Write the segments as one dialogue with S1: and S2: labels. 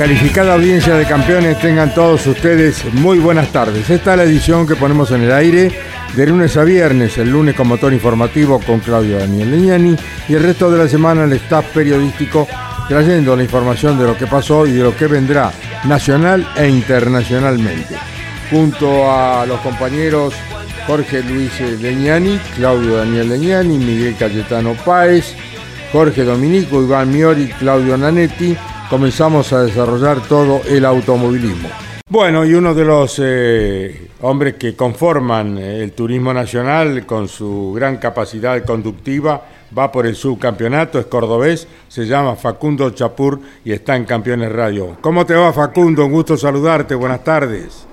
S1: Calificada audiencia de campeones, tengan todos ustedes muy buenas tardes. Esta es la edición que ponemos en el aire de lunes a viernes, el lunes con motor informativo con Claudio Daniel Leñani y el resto de la semana el staff periodístico trayendo la información de lo que pasó y de lo que vendrá nacional e internacionalmente. Junto a los compañeros Jorge Luis Leñani, Claudio Daniel Leñani, Miguel Cayetano Páez, Jorge Dominico, Iván Miori, Claudio Nanetti, comenzamos a desarrollar todo el automovilismo. Bueno, y uno de los eh, hombres que conforman eh, el turismo nacional con su gran capacidad conductiva va por el subcampeonato, es cordobés, se llama Facundo Chapur y está en Campeones Radio. ¿Cómo te va Facundo? Un gusto saludarte, buenas tardes.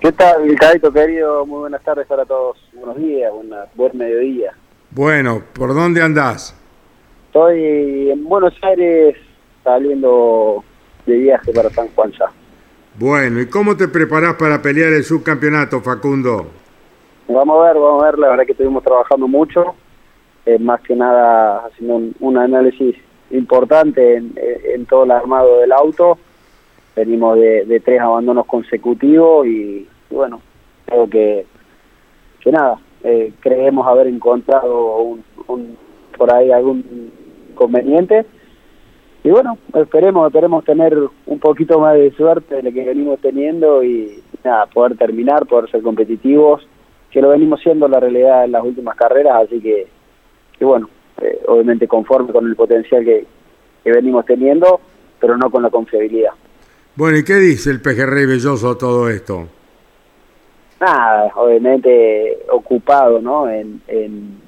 S2: ¿Qué tal, Cadito querido? Muy buenas tardes para todos. Buenos días, buena, buen mediodía.
S1: Bueno, ¿por dónde andás?
S2: Estoy en Buenos Aires saliendo de viaje para San Juan ya.
S1: Bueno, ¿y cómo te preparás para pelear el subcampeonato, Facundo?
S2: Vamos a ver, vamos a ver. La verdad que estuvimos trabajando mucho. eh, más que nada haciendo un, un análisis importante en, en todo el armado del auto. Venimos de, de tres abandonos consecutivos y, y bueno, creo que, que nada, eh, creemos haber encontrado un, un- por ahí algún inconveniente. Y bueno, esperemos, esperemos tener un poquito más de suerte de lo que venimos teniendo y nada, poder terminar, poder ser competitivos, que lo venimos siendo la realidad en las últimas carreras, así que, que bueno, eh, obviamente conforme con el potencial que, que venimos teniendo, pero no con la confiabilidad.
S1: Bueno, ¿y qué dice el pejerrey belloso a todo esto?
S2: nada, obviamente ocupado ¿no? en, en,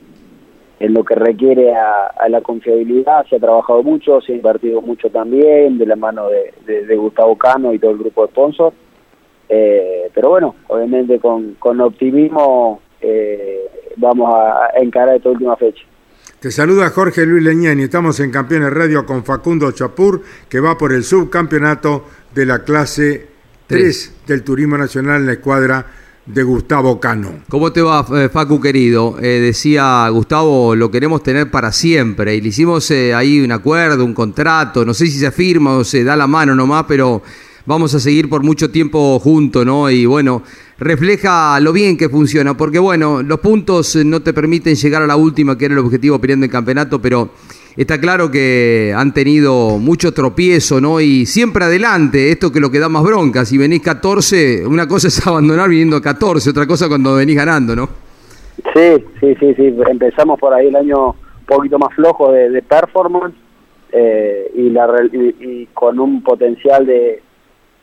S2: en lo que requiere a, a la confiabilidad, se ha trabajado mucho, se ha invertido mucho también, de la mano de, de- de Gustavo Cano y todo el grupo de sponsors, Eh, pero bueno, obviamente con, con optimismo eh, vamos a, a encarar esta última fecha.
S1: Te saluda Jorge Luis Leñani, estamos en Campeones Radio con Facundo Chapur, que va por el subcampeonato de la clase 3 del Turismo Nacional en la escuadra de Gustavo Cano.
S3: ¿Cómo te va, eh, Facu querido? Eh, decía Gustavo, lo queremos tener para siempre. Y le hicimos eh, ahí un acuerdo, un contrato. No sé si se firma o se da la mano nomás, pero vamos a seguir por mucho tiempo juntos, ¿no? Y bueno, refleja lo bien que funciona. Porque bueno, los puntos no te permiten llegar a la última, que era el objetivo peleando el campeonato, pero está claro que han tenido mucho tropiezo, ¿no? Y siempre adelante, esto que lo que da más bronca. Si venís 14, una cosa es abandonar viniendo 14, otra cosa cuando venís ganando, ¿no?
S2: Sí, sí, sí, sí. Empezamos por ahí el año un poquito más flojo de, performance eh, y, la, y, y con un potencial de,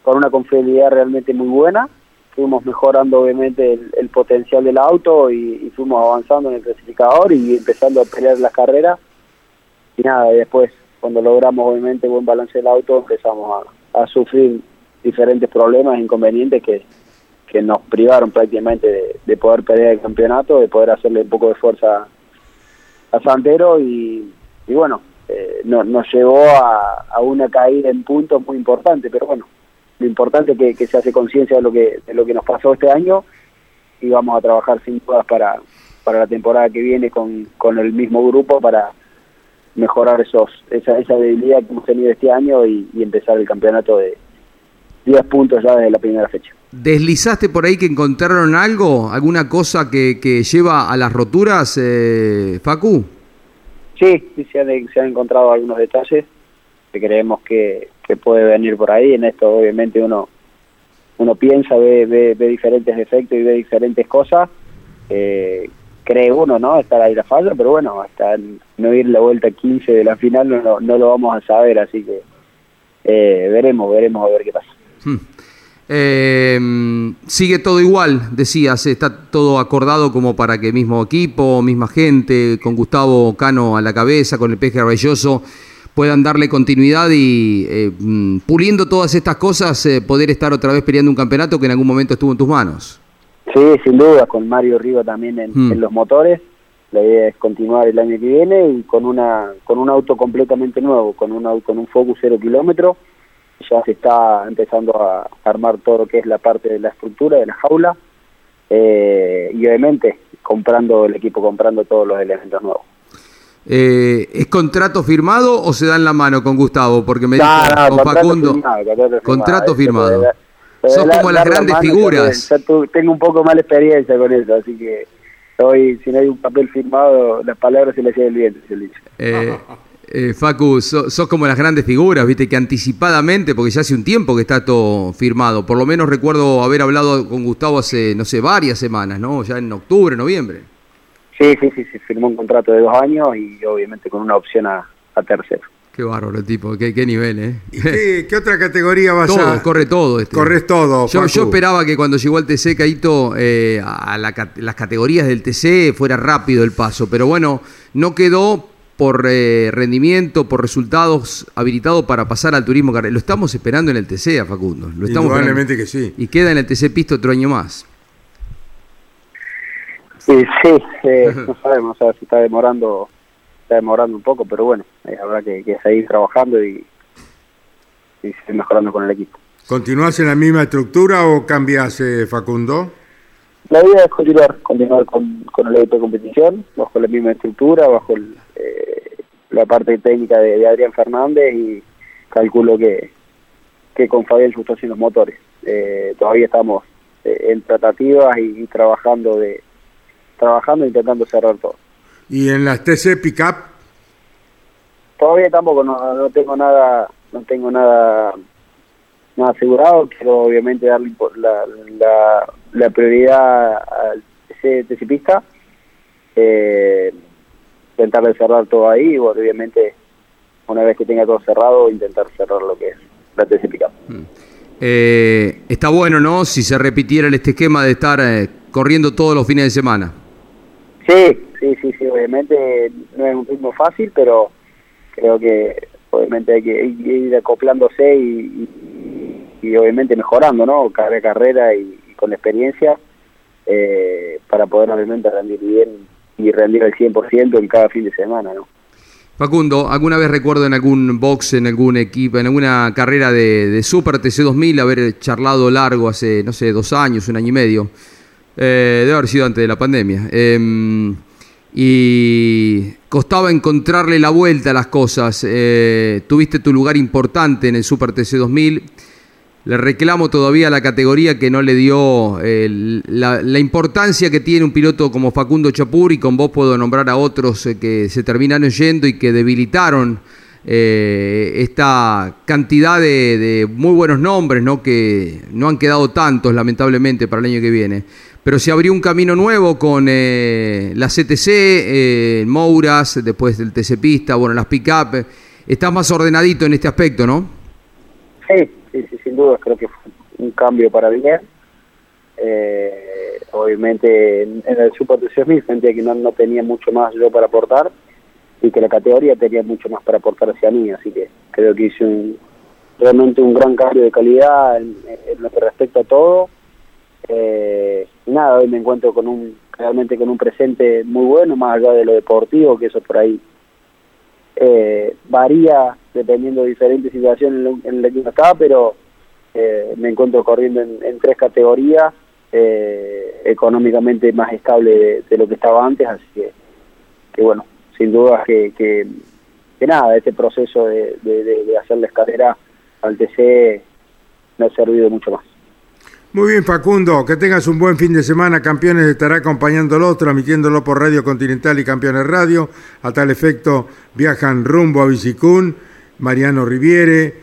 S2: con una confiabilidad realmente muy buena. Fuimos mejorando obviamente el, potencial del auto y fuimos avanzando en el clasificador y empezando a pelear las carreras. Y nada, y después cuando logramos obviamente buen balance del auto empezamos a, a sufrir diferentes problemas, inconvenientes que, que nos privaron prácticamente de, de poder pelear el campeonato, de poder hacerle un poco de fuerza a Santero y, y bueno, eh, no- nos llevó a, a una caída en puntos muy importante, pero bueno, lo importante es que, que se hace conciencia de lo que de lo que nos pasó este año y vamos a trabajar sin dudas para, para la temporada que viene con, con el mismo grupo para mejorar esos esa, esa debilidad que hemos tenido este año y, y empezar el campeonato de 10 puntos ya desde la primera fecha.
S3: ¿Deslizaste por ahí que encontraron algo? ¿Alguna cosa que, que lleva a las roturas, eh, Facu?
S2: Sí, sí, se han, se han encontrado algunos detalles que creemos que, que puede venir por ahí. En esto obviamente uno uno piensa, ve, ve, ve diferentes efectos y ve diferentes cosas. Eh, cree uno, ¿no? Estar ahí la falla, pero bueno, hasta no ir la vuelta 15 de la final no, no, lo vamos a saber, así que eh, veremos, veremos a ver qué pasa.
S3: Eh, sigue todo igual, decías, está todo acordado como para que mismo equipo, misma gente, con Gustavo Cano a la cabeza, con el peje rayoso, puedan darle continuidad y eh, puliendo todas estas cosas, eh, poder estar otra vez peleando un campeonato que en algún momento estuvo en tus manos.
S2: Sí, sin duda, con Mario Riva también en,
S3: Hmm.
S2: en los motores. La idea es continuar el año que viene y con una con un auto completamente nuevo, con un con un Focus cero kilómetro. Ya se está empezando a armar todo lo que es la parte de la estructura de la jaula eh, y obviamente comprando el equipo, comprando todos los elementos nuevos.
S3: Eh, ¿Es contrato firmado o se da en la mano con Gustavo? Porque me
S2: No,
S3: dijo
S2: no,
S3: con
S2: contrato
S3: Facundo.
S2: firmado, contrato firmado.
S3: Contrato
S2: Eso,
S3: firmado. Sos
S2: de
S3: como las
S2: la
S3: grandes figuras.
S2: Tengo un poco mala experiencia con eso, así que hoy, si no hay un papel firmado, las palabras se le lleva el viento, se le dice.
S3: Eh, eh, Facu, so- sos como las grandes figuras, viste, que anticipadamente, porque ya hace un tiempo que está todo firmado, por lo menos recuerdo haber hablado con Gustavo hace, no sé, varias semanas, ¿no? Ya en octubre, noviembre.
S2: Sí, sí, sí, se firmó un contrato de dos años y obviamente con una opción a, a tercero.
S3: Qué bárbaro el tipo, qué, qué nivel, ¿eh?
S1: ¿Y qué, qué otra categoría vas
S3: Todo,
S1: a...?
S3: corre todo. Este.
S1: Corres todo,
S3: Yo, yo esperaba que cuando llegó al TC, Caito, eh, a la las categorías del TC fuera rápido el paso, pero bueno, no quedó por eh, rendimiento, por resultados habilitado para pasar al turismo carretera. Lo estamos esperando en el TC a Facundo. Lo estamos
S1: Indudablemente
S3: esperando.
S1: que sí.
S3: Y queda en el TC Pisto otro año más.
S2: Sí, sí eh, no sabemos, o sea, se está demorando, está demorando un poco, pero bueno, eh, habrá que, que seguir trabajando y, y seguir mejorando con el equipo.
S1: ¿Continúas en la misma estructura o cambias, eh, Facundo?
S2: La idea es continuar, continuar con, con el equipo de competición, bajo la misma estructura, bajo el, eh, la parte técnica de, de Adrián Fernández y calculo que, que con Fabián Justo en los motores. Eh, todavía estamos eh, en tratativas y, y trabajando de trabajando e intentando cerrar todo.
S1: ¿Y en las TC Pickup?
S2: Todavía tampoco no, no tengo nada no tengo nada nada asegurado, quiero obviamente darle la, la, la prioridad al TC TCPista, eh, intentar de cerrar todo ahí y obviamente una vez que tenga todo cerrado intentar cerrar lo que es la TC Pickup.
S3: Eh, está bueno, ¿no? Si se repitiera este esquema de estar eh, corriendo todos los fines de semana.
S2: Sí, sí, sí, sí, obviamente no es un ritmo fácil, pero creo que obviamente hay que ir acoplándose y, y, obviamente mejorando, ¿no? Carrera a carrera y, y con experiencia eh, para poder obviamente rendir bien y rendir al 100% en cada fin de semana, ¿no?
S3: Facundo, ¿alguna vez recuerdo en algún box, en algún equipo, en alguna carrera de, de Super TC 2000 haber charlado largo hace, no sé, dos años, un año y medio? Eh, debe haber sido antes de la pandemia. Eh, y costaba encontrarle la vuelta a las cosas. Eh, tuviste tu lugar importante en el Super TC 2000. Le reclamo todavía a la categoría que no le dio la, importancia que tiene un piloto como Facundo Chapur y con vos puedo nombrar a otros eh, que se terminaron yendo y que debilitaron eh, esta cantidad de, de muy buenos nombres, ¿no? que no han quedado tantos lamentablemente para el año que viene. Pero se abrió un camino nuevo con eh, la CTC, eh, Mouras, después del TC Pista, bueno, las pick-up. Estás más ordenadito en este aspecto, ¿no?
S2: Sí, sí, sin duda, creo que fue un cambio para bien. Eh, obviamente en, el Super 3000 sentía que no, no tenía mucho más yo para aportar y que la categoría tenía mucho más para aportar hacia mí, así que creo que hice un, realmente un gran cambio de calidad en, lo que respecta a todo. Eh, nada, hoy me encuentro con un realmente con un presente muy bueno, más allá de lo deportivo, que eso por ahí eh, varía dependiendo de diferentes situaciones en, lo- en la que uno está, pero eh, me encuentro corriendo en, tres categorías, eh, económicamente más estable de, lo que estaba antes, así que, bueno, sin duda que, que, nada, este proceso de, de, de hacer la escalera al TC me ha servido mucho más.
S1: Muy bien, Facundo, que tengas un buen fin de semana. Campeones estará acompañándolo, transmitiéndolo por Radio Continental y Campeones Radio. A tal efecto, viajan rumbo a Bicicún, Mariano Riviere,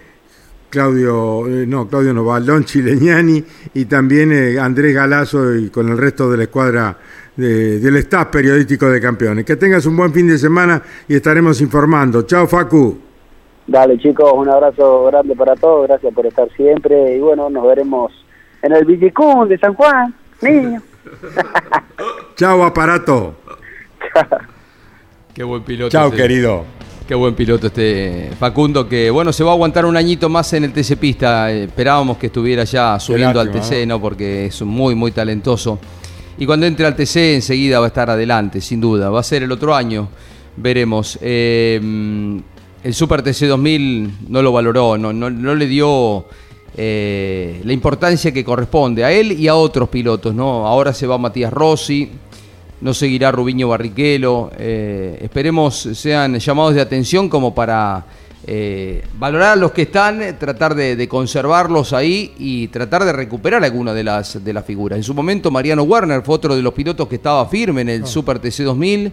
S1: Claudio, eh, no, Claudio Novaldón, Chileñani y también eh, Andrés Galazo y con el resto de la escuadra de- del staff periodístico de Campeones. Que tengas un buen fin de semana y estaremos informando. Chao, Facu.
S2: Dale chicos, un abrazo grande para todos, gracias por estar siempre y bueno, nos veremos en el Villicún de San Juan, niño.
S1: Chao, aparato.
S3: Qué buen piloto.
S1: Chao, querido.
S3: Qué buen piloto este Facundo, que bueno, se va a aguantar un añito más en el TC Pista. Esperábamos que estuviera ya subiendo al TC, ¿no? Porque es muy, muy talentoso. Y cuando entre al TC enseguida va a estar adelante, sin duda. Va a ser el otro año, veremos. Eh, mm, el Super TC 2000 no lo valoró, no, no, no le dio eh, la importancia que corresponde a él y a otros pilotos, ¿no? Ahora se va Matías Rossi, no seguirá Rubiño Barrichello. eh, esperemos sean llamados de atención como para eh, valorar a los que están, tratar de, de conservarlos ahí y tratar de recuperar alguna de las, de las figuras. En su momento Mariano Werner fue otro de los pilotos que estaba firme en el Super TC 2000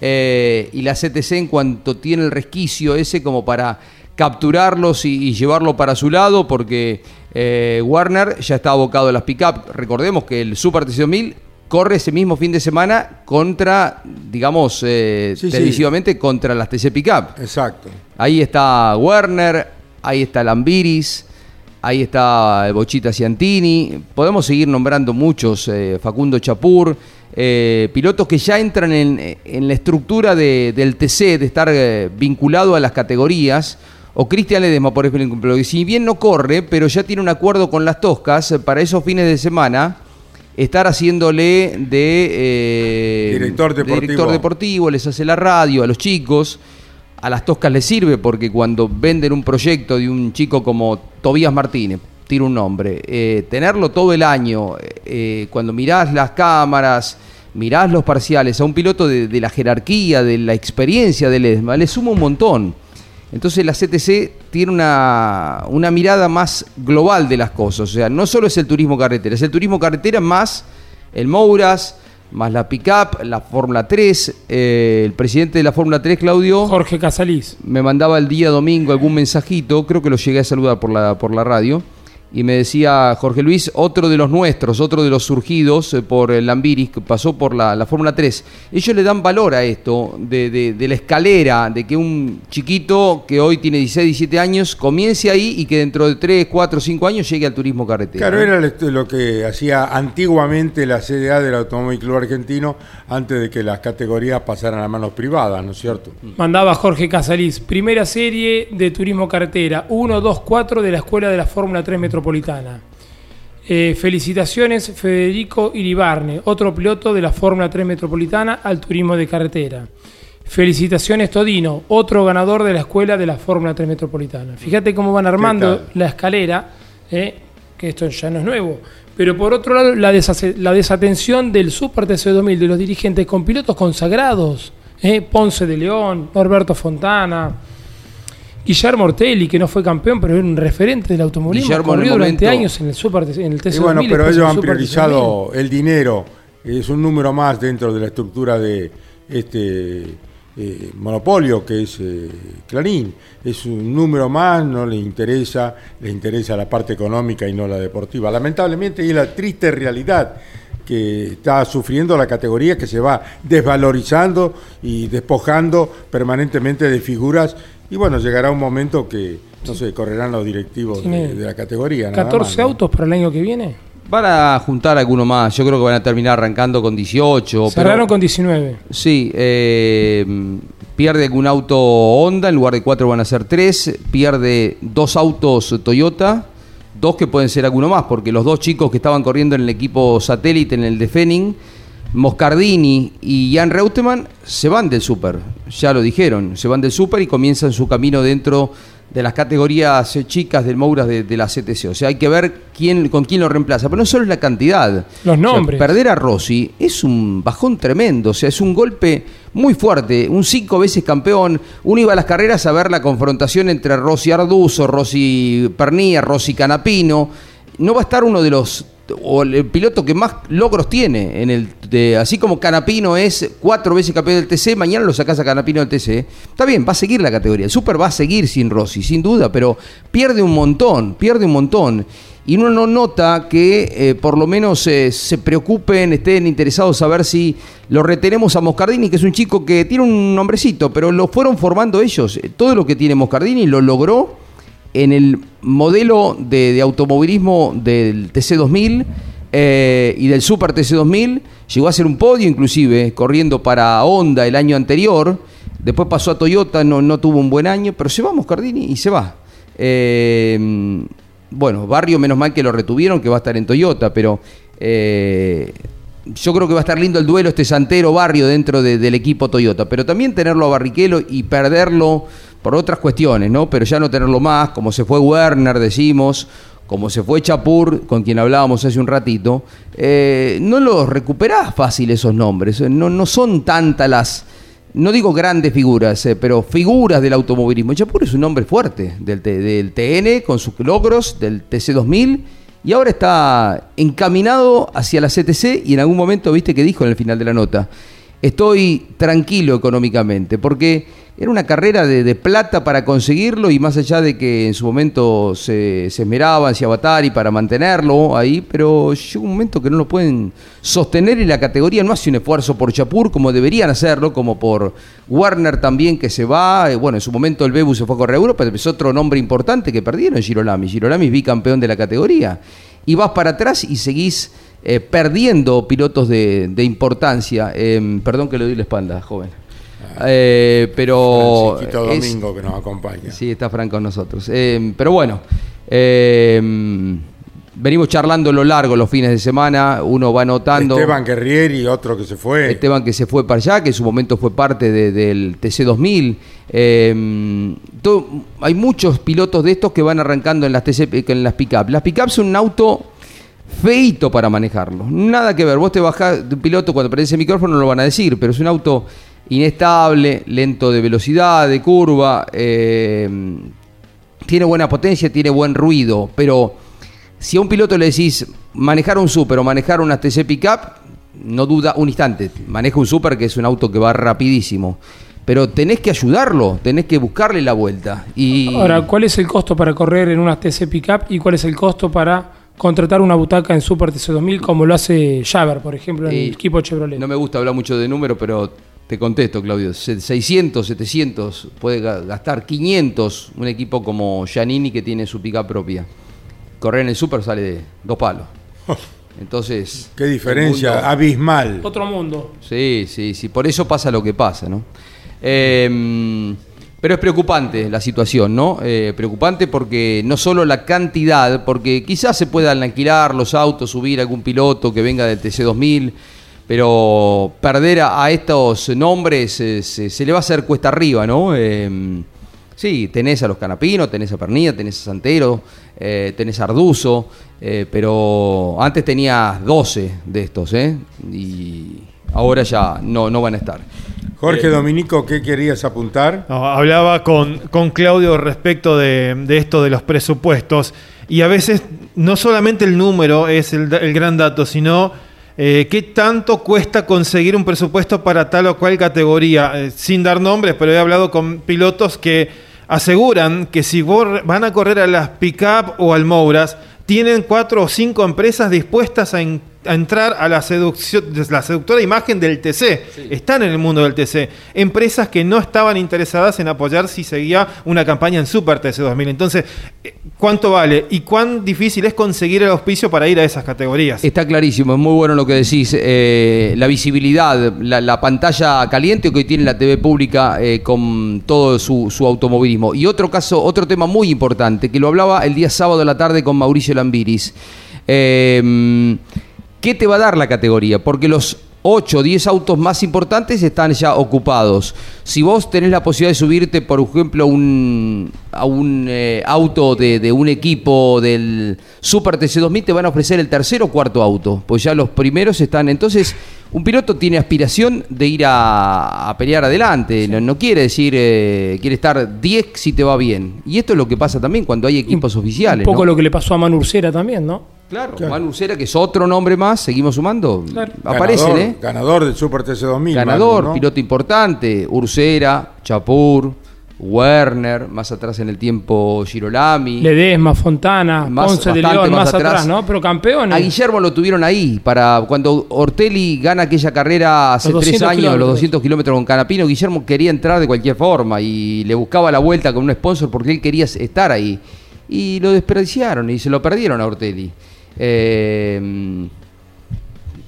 S3: eh, y la CTC en cuanto tiene el resquicio ese como para capturarlos y, y llevarlo para su lado porque eh, Warner ya está abocado a las pick-up. Recordemos que el Super TC 2000 corre ese mismo fin de semana contra, digamos, eh,
S1: Sí, sí.
S3: televisivamente contra las TC Pickup.
S1: Exacto.
S3: Ahí está Werner, ahí está Lambiris, ahí está Bochita Ciantini. Podemos seguir nombrando muchos, eh, Facundo Chapur, eh, pilotos que ya entran en, en la estructura de- del TC, de estar vinculado a las categorías. O Cristian Ledesma, por ejemplo, que si bien no corre, pero ya tiene un acuerdo con las Toscas eh, para esos fines de semana estar haciéndole de, eh,
S1: Director
S3: de
S1: deportivo.
S3: director deportivo, les hace la radio a los chicos. A las Toscas les sirve porque cuando venden un proyecto de un chico como Tobías Martínez, tiro un nombre, eh, tenerlo todo el año, eh, cuando mirás las cámaras, mirás los parciales a un piloto de, de la jerarquía, de la experiencia del ESMA, le suma un montón. Entonces la CTC tiene una, una mirada más global de las cosas. O sea, no solo es el turismo carretera, es el turismo carretera más el Mouras, más la Pickup, la Fórmula 3. eh, el presidente de la Fórmula 3, Claudio,
S4: Jorge Casalís.
S3: me mandaba el día domingo algún mensajito, creo que lo llegué a saludar por la, por la radio, y me decía Jorge Luis, otro de los nuestros, otro de los surgidos eh, por el Lambiris, que pasó por la, la Fórmula 3. Ellos le dan valor a esto, de, de- de la escalera, de que un chiquito que hoy tiene 16, 17 años, comience ahí y que dentro de 3, 4, 5 años llegue al turismo carretera.
S1: Claro, era lo- lo que hacía antiguamente la CDA del Automóvil Club Argentino antes de que las categorías pasaran a manos privadas, ¿no es cierto?
S4: Mandaba Jorge Casalís. Primera serie de turismo carretera. 1, 2, 4 de la Escuela de la Fórmula 3 Metropolitana. Eh, felicitaciones Federico Iribarne, otro piloto de la Fórmula 3 Metropolitana al turismo de carretera. Felicitaciones Todino, otro ganador de la Escuela de la Fórmula 3 Metropolitana. Fíjate cómo van armando la escalera, eh, que esto ya no es nuevo. Pero por otro lado, la, desatención del Super TC 2000 de los dirigentes con pilotos consagrados. eh, Ponce de León, Norberto Fontana, Guillermo Ortelli, que no fue campeón, pero era un referente del automovilismo.
S3: Guillermo
S4: corrió durante
S3: momento-
S4: años en el Super en el TC
S1: Y bueno,
S4: 2000,
S1: pero ellos han
S4: Super TC 2000.
S1: priorizado el dinero, es un número más dentro de la estructura de este eh, monopolio que es eh, Clarín. Es un número más, no le interesa, le interesa la parte económica y no la deportiva. Lamentablemente, y es la triste realidad que está sufriendo la categoría que se va desvalorizando y despojando permanentemente de figuras y bueno, llegará un momento que, no sé, correrán los directivos de, de la categoría. nada
S4: 14
S1: más, ¿no?
S4: autos para el año que viene.
S3: Van a juntar alguno más, yo creo que van a terminar arrancando con 18. pero-
S4: Cerraron con 19.
S3: Sí, eh, pierde algún auto Honda, en lugar de cuatro van a ser tres, pierde dos autos Toyota, dos que pueden ser alguno más, porque los dos chicos que estaban corriendo en el equipo satélite, en el de Fenning, Moscardini y Jan Reutemann se van del Super, ya lo dijeron, se van del Super y comienzan su camino dentro de las categorías eh, chicas del Mouras de, de la CTC. O sea, hay que ver quién, con quién lo reemplaza. Pero no solo es la cantidad.
S4: Los nombres.
S3: O sea, perder a Rossi es un bajón tremendo. O sea, es un golpe muy fuerte. Un cinco veces campeón. Uno iba a las carreras a ver la confrontación entre Rossi Arduzo, Rossi Pernía, Rossi Canapino. No va a estar uno de los o el piloto que más logros tiene en el así como Canapino es cuatro veces campeón del TC, mañana lo sacás a Canapino del TC. Está bien, va a seguir la categoría. El Super va a seguir sin Rossi, sin duda, pero pierde un montón, pierde un montón. Y uno no nota que eh, por lo menos eh, se preocupen, estén interesados a ver si lo retenemos a Moscardini, que es un chico que tiene un nombrecito, pero lo fueron formando ellos. Todo lo que tiene Moscardini lo logró en el modelo de, automovilismo del TC2000 eh, y del Super TC2000. Llegó a ser un podio inclusive, corriendo para Honda el año anterior. Después pasó a Toyota, no, no tuvo un buen año, pero se va Moscardini y se va. Eh, bueno, Barrio, menos mal que lo retuvieron, que va a estar en Toyota, pero eh, yo creo que va a estar lindo el duelo este Santero Barrio dentro de- del equipo Toyota, pero también tenerlo a Barrichello y perderlo por otras cuestiones, ¿no? Pero ya no tenerlo más, como se fue Werner, decimos, como se fue Chapur, con quien hablábamos hace un ratito, eh, no los recuperás fácil esos nombres, eh, no, no son tantas las, no digo grandes figuras, eh, pero figuras del automovilismo. Chapur es un nombre fuerte del, del TN con sus logros, del TC2000, y ahora está encaminado hacia la CTC y en algún momento, viste que dijo en el final de la nota, estoy tranquilo económicamente, porque era una carrera de, plata para conseguirlo y más allá de que en su momento se, se esmeraban hacia Batari para mantenerlo ahí, pero llega un momento que no lo pueden sostener y la categoría no hace un esfuerzo por Chapur como deberían hacerlo, como por Warner también que se va, eh, bueno, en su momento el Bebu se fue a correr Europa, pero es otro nombre importante que perdieron, Girolami, Girolami es bicampeón de la categoría, y vas para atrás y seguís eh, perdiendo pilotos de, de importancia, Em, perdón que le doy la espalda, joven. Eh, pero
S1: Francisquito
S3: es-
S1: Domingo que nos acompaña.
S3: Sí, está Fran con nosotros. Eh, pero bueno, eh, venimos charlando a lo largo los fines de semana, uno va notando...
S1: Esteban Guerrieri, otro que se fue.
S3: Esteban que se fue para allá, que en su momento fue parte de- del TC2000. Eh, todo- hay muchos pilotos de estos que van arrancando en las, TC, en las pick-up. Las pick-up son un auto feito para manejarlo. Nada que ver. Vos te bajás de un piloto cuando prende ese micrófono, no lo van a decir, pero es un auto inestable, lento de velocidad, de curva. eh, tiene buena potencia, tiene buen ruido, pero si a un piloto le decís manejar un super o manejar una TC Pickup, no duda un instante. Maneja un super que es un auto que va rapidísimo. Pero tenés que ayudarlo, tenés que buscarle la vuelta. Y
S4: Ahora, ¿cuál es el costo para correr en una TC Pickup y cuál es el costo para contratar una butaca en Super TC2000 como lo hace Javer, por ejemplo, en
S3: Y
S4: el equipo Chevrolet?
S3: no me gusta hablar mucho de números, pero te contesto, Claudio. Se- 600, 700, puede ga- gastar 500 un equipo como Giannini que tiene su pickup propia. Correr en el super sale de dos palos. Entonces.
S1: Qué diferencia
S3: mundo-
S1: abismal.
S4: Otro mundo.
S3: Sí, sí, sí. Por eso pasa lo que pasa, ¿no? Eh, pero es preocupante la situación, ¿no? Eh, preocupante porque no solo la cantidad, porque quizás se puedan alquilar los autos, subir algún piloto que venga del TC2000, pero perder a, a estos nombres eh, se, se le va a hacer cuesta arriba, ¿no? Eh, sí, tenés a los Canapinos, tenés a Pernilla, tenés a Santero, eh, tenés a Arduzo, eh, pero antes tenías 12 de estos, ¿eh? Y ahora ya no, no van a estar.
S1: Jorge Dominico, ¿qué querías apuntar?
S5: No, hablaba con, con Claudio respecto de, de esto de los presupuestos y a veces no solamente el número es el gran dato, sino eh, qué tanto cuesta conseguir un presupuesto para tal o cual categoría. Eh, sin dar nombres, pero he hablado con pilotos que aseguran que si van a correr a las pick-up o al Mouras, tienen cuatro o cinco empresas dispuestas a, a entrar a la, seducción, la seductora imagen del TC. Están en el mundo del TC. Empresas que no estaban interesadas en apoyar si seguía una campaña en Super TC 2000. Entonces, eh, ¿cuánto vale y cuán difícil es conseguir el auspicio para ir a esas categorías?
S3: Está clarísimo, es muy bueno lo que decís. eh, la visibilidad, la, la pantalla caliente que hoy tiene la TV pública eh, con todo su, su automovilismo. Y otro caso, otro tema muy importante, que lo hablaba el día sábado de la tarde con Mauricio Lambiris. Eh, ¿Qué te va a dar la categoría? Porque los 8 o 10 autos más importantes están ya ocupados. Si vos tenés la posibilidad de subirte, por ejemplo, un, a un eh, auto de, de un equipo del Super TC2000, te van a ofrecer el tercer o cuarto auto, pues ya los primeros están. Entonces, un piloto tiene aspiración de ir a, a pelear adelante, no, no quiere decir, eh, quiere estar 10 si te va bien. Y esto es lo que pasa también cuando hay equipos oficiales.
S4: Un poco
S3: ¿no?
S4: lo que le pasó a Manu Ursera también, ¿no?
S3: Claro, Manu Ursera, que es otro nombre más, seguimos sumando.
S4: Claro.
S3: Aparecen,
S1: ganador,
S3: ¿eh?
S1: Ganador del Super TC2000.
S3: Ganador,
S1: Manu, ¿no?
S3: piloto importante, Ursera, Chapur, Werner, más atrás en el tiempo Girolami.
S4: Ledesma, Fontana,
S3: Más-
S4: Ponce de León más,
S3: más
S4: atrás,
S3: atrás.
S4: ¿no? Pero campeones.
S3: A Guillermo lo tuvieron ahí para cuando Ortelli gana aquella carrera hace tres
S4: 200
S3: años, los
S4: kilómetros.
S3: 200 kilómetros con Canapino. Guillermo quería entrar de cualquier forma y le buscaba la vuelta con un sponsor porque él quería estar ahí. Y lo desperdiciaron y se lo perdieron a Ortelli. Eh,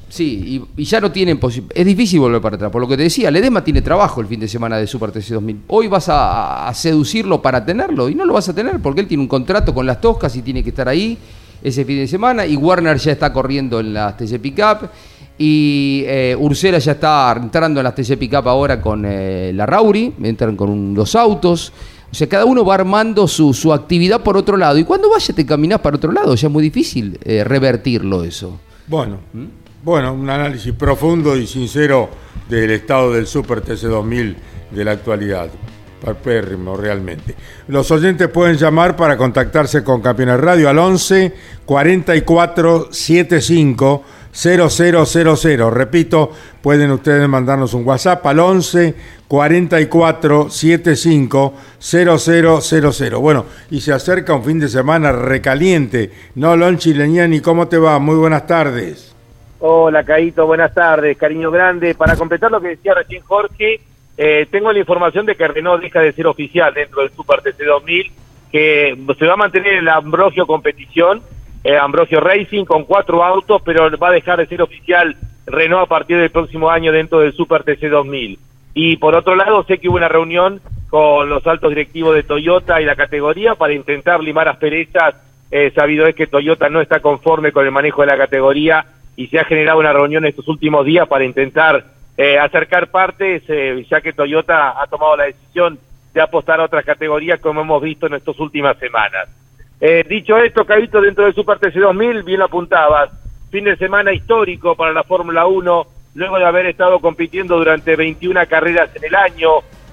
S3: sí, y, ya no tienen posibilidad. Es difícil volver para atrás. Por lo que te decía, Ledema tiene trabajo el fin de semana de Super TC 2000. Hoy vas a, seducirlo para tenerlo y no lo vas a tener porque él tiene un contrato con las Toscas y tiene que estar ahí ese fin de semana. Y Warner ya está corriendo en las TC Pickup. Y eh, ya está entrando en las TC Pickup ahora con eh, la Rauri. Entran con un- los autos. O sea, cada uno va armando su, su actividad por otro lado. Y cuando vaya te caminás para otro lado. Ya es muy difícil eh, revertirlo eso.
S1: Bueno,
S3: ¿Mm?
S1: bueno, un análisis profundo y sincero del estado del Super TC2000 de la actualidad. Parpérrimo, realmente. Los oyentes pueden llamar para contactarse con Campeones Radio al 11 44 75 0000. Repito, pueden ustedes mandarnos un WhatsApp al 11 44 75 0000. Bueno, y se acerca un fin de semana recaliente. No, Lonchi Leñani, ¿cómo te va? Muy buenas tardes.
S6: Hola, Caito, buenas tardes, cariño grande. Para completar lo que decía recién Jorge, eh, tengo la información de que Renault deja de ser oficial dentro del Super TC 2000, que se va a mantener el Ambrosio competición, eh, Ambrosio Racing con cuatro autos, pero va a dejar de ser oficial Renault a partir del próximo año dentro del Super TC 2000. Y por otro lado, sé que hubo una reunión con los altos directivos de Toyota y la categoría para intentar limar asperezas. Eh, sabido es que Toyota no está conforme con el manejo de la categoría y se ha generado una reunión estos últimos días para intentar eh, acercar partes, eh, ya que Toyota ha tomado la decisión de apostar a otras categorías como hemos visto en estas últimas semanas. Eh, dicho esto, Cabito, dentro del Super TC 2000, bien lo apuntabas, fin de semana histórico para la Fórmula 1, luego de haber estado compitiendo durante 21 carreras en el año,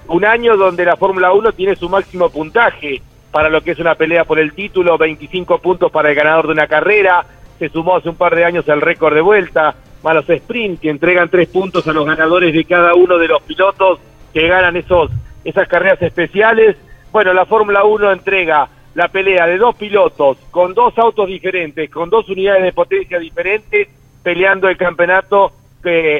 S6: un año donde la Fórmula 1 tiene su máximo puntaje para lo que es una pelea por el título, 25 puntos para el ganador de una carrera, se sumó hace un par de años el récord de vuelta, más los sprint que entregan tres puntos a los ganadores de cada uno de los pilotos que ganan esos esas carreras especiales. Bueno, la Fórmula 1 entrega la pelea de dos pilotos con dos autos diferentes, con dos unidades de potencia diferentes, peleando el campeonato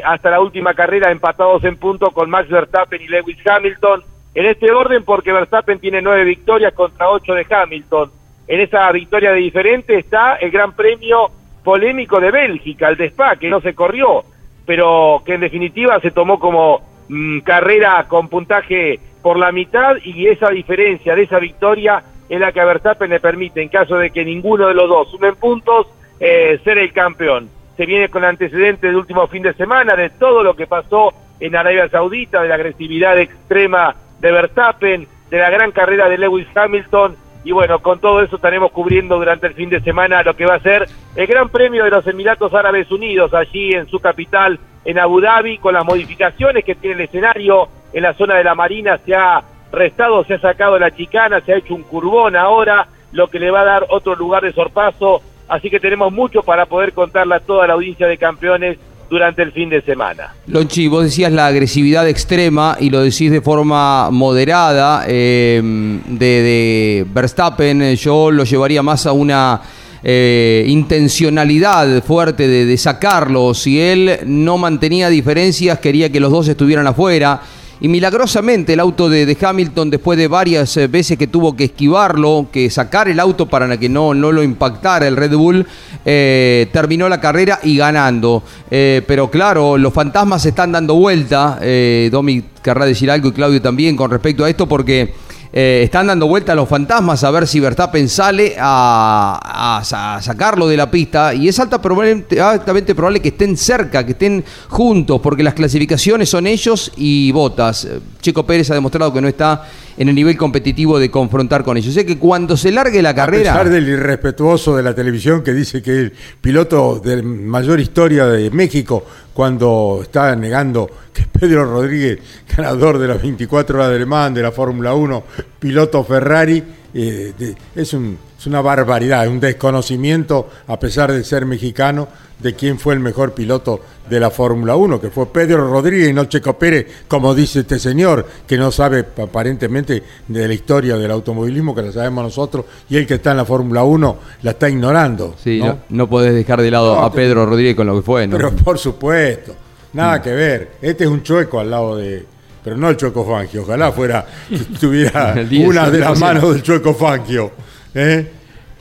S6: hasta la última carrera empatados en punto con Max Verstappen y Lewis Hamilton. En este orden porque Verstappen tiene nueve victorias contra ocho de Hamilton. En esa victoria de diferente está el Gran Premio polémico de Bélgica, el de Spa, que no se corrió, pero que en definitiva se tomó como mm, carrera con puntaje por la mitad y esa diferencia de esa victoria es la que a Verstappen le permite, en caso de que ninguno de los dos sumen puntos, eh, ser el campeón. Se viene con antecedentes del último fin de semana, de todo lo que pasó en Arabia Saudita, de la agresividad extrema de Verstappen, de la gran carrera de Lewis Hamilton, y bueno, con todo eso estaremos cubriendo durante el fin de semana lo que va a ser el Gran Premio de los Emiratos Árabes Unidos, allí en su capital, en Abu Dhabi, con las modificaciones que tiene el escenario. En la zona de la Marina se ha restado, se ha sacado la chicana, se ha hecho un curbón ahora, lo que le va a dar otro lugar de sorpaso. Así que tenemos mucho para poder contarle a toda la audiencia de campeones durante el fin de semana.
S3: Lonchi, vos decías la agresividad extrema y lo decís de forma moderada eh, de, de Verstappen. Yo lo llevaría más a una eh, intencionalidad fuerte de, de sacarlo. Si él no mantenía diferencias, quería que los dos estuvieran afuera. Y milagrosamente el auto de, Hamilton, después de varias eh, veces que tuvo que esquivarlo, que sacar el auto para que no, no lo impactara el Red Bull, eh, terminó la carrera y ganando. Eh, pero claro, los fantasmas están dando vuelta. Eh, Domi querrá decir algo y Claudio también con respecto a esto, porque eh, están dando vuelta los fantasmas a ver si Verstappen sale a, a sa- a sacarlo de la pista y es alta altamente probable que estén cerca, que estén juntos, porque las clasificaciones son ellos y Botas. Checo Pérez ha demostrado que no está en el nivel competitivo de confrontar con ellos. Sé que cuando se largue la
S1: A
S3: carrera...
S1: pesar del irrespetuoso de la televisión que dice que el piloto de mayor historia de México, cuando está negando que Pedro Rodríguez, ganador de las 24 horas de Le Mans, de la Fórmula 1, piloto Ferrari, eh, de- es, un- es una barbaridad, es un desconocimiento, a pesar de ser mexicano, de quién fue el mejor piloto de la Fórmula 1, que fue Pedro Rodríguez y no Checo Pérez, como dice este señor, que no sabe aparentemente de la historia del automovilismo, que la sabemos nosotros, y el que está en la Fórmula 1 la está ignorando.
S3: Sí,
S1: ¿no?
S3: no, no podés dejar de lado
S1: No,
S3: a Pedro Rodríguez con lo que fue, ¿no?
S1: Pero por supuesto, nada que ver. Este es un chueco al lado de. Pero no el chueco Fangio, ojalá fuera tuviera
S3: El 10,
S1: una de las
S3: 100%.
S1: manos del chueco Fangio. ¿Eh?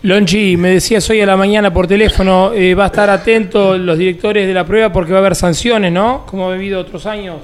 S4: Lonchi, me decías hoy a la mañana por teléfono, eh, va a estar atento los directores de la prueba porque va a haber sanciones, ¿no? Como ha habido otros años.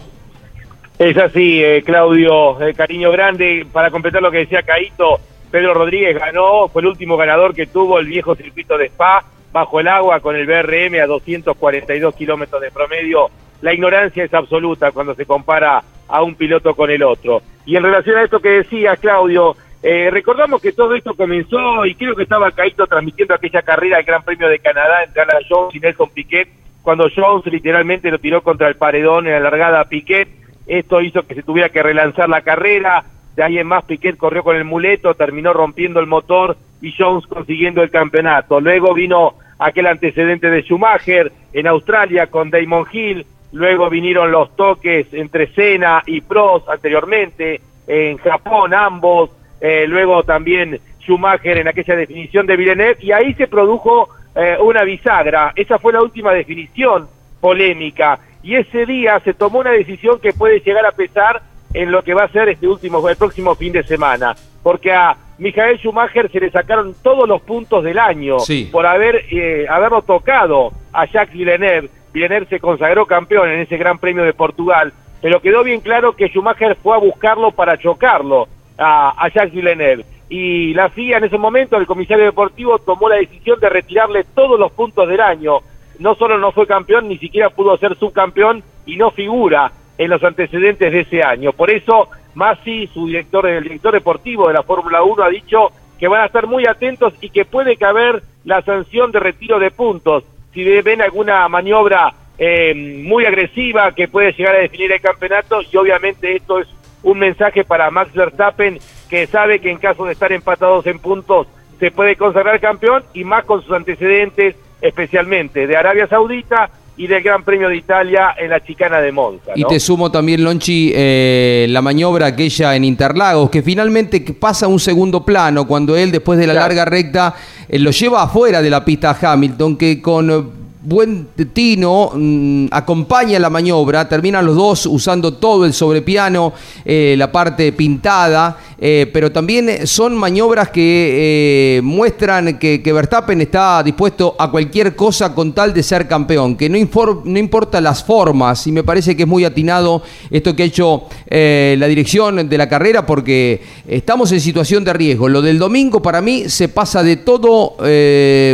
S6: Es así, eh, Claudio, eh, cariño grande. Para completar lo que decía Caito, Pedro Rodríguez ganó, fue el último ganador que tuvo el viejo circuito de Spa, bajo el agua con el BRM a 242 kilómetros de promedio. La ignorancia es absoluta cuando se compara a un piloto con el otro. Y en relación a esto que decías, Claudio, eh, recordamos que todo esto comenzó y creo que estaba Caito transmitiendo aquella carrera del Gran Premio de Canadá entre Alan Jones y Nelson Piquet, cuando Jones literalmente lo tiró contra el paredón en la largada a Piquet. Esto hizo que se tuviera que relanzar la carrera. De ahí en más, Piquet corrió con el muleto, terminó rompiendo el motor y Jones consiguiendo el campeonato. Luego vino aquel antecedente de Schumacher en Australia con Damon Hill. Luego vinieron los toques entre Senna y Prost anteriormente. En Japón ambos. Eh, luego también Schumacher en aquella definición de Villeneuve. Y ahí se produjo eh, una bisagra. Esa fue la última definición polémica. Y ese día se tomó una decisión que puede llegar a pesar en lo que va a ser este último, el próximo fin de semana. Porque a Michael Schumacher se le sacaron todos los puntos del año
S3: Sí.
S6: por haber eh, haberlo tocado a Jacques Villeneuve. Villeneuve se consagró campeón en ese Gran Premio de Portugal, pero quedó bien claro que Schumacher fue a buscarlo para chocarlo a, a Jacques Villeneuve. Y la FIA en ese momento, el comisario deportivo, tomó la decisión de retirarle todos los puntos del año. No solo no fue campeón, ni siquiera pudo ser subcampeón y no figura en los antecedentes de ese año. Por eso, Masi, su director, el director deportivo de la Fórmula 1, ha dicho que van a estar muy atentos y que puede caber la sanción de retiro de puntos. Si ven alguna maniobra eh, muy agresiva que puede llegar a definir el campeonato, y obviamente esto es un mensaje para Max Verstappen, que sabe que en caso de estar empatados en puntos se puede consagrar campeón y más con sus antecedentes, especialmente de Arabia Saudita y del Gran Premio de Italia en la chicana de Monza.
S3: Y te sumo también, Lonchi, eh, la maniobra aquella en Interlagos, que finalmente pasa a un segundo plano cuando él, después de la
S6: Claro.
S3: larga recta, eh, lo lleva afuera de la pista a Hamilton, que con eh, buen tino mm, acompaña la maniobra, terminan los dos usando todo el sobrepiano, eh, la parte pintada, eh, pero también son maniobras que eh, muestran que, Verstappen está dispuesto a cualquier cosa con tal de ser campeón, que no, no importa las formas, y me parece que es muy atinado esto que ha hecho la dirección de la carrera, porque estamos en situación de riesgo. Lo del domingo para mí se pasa de todo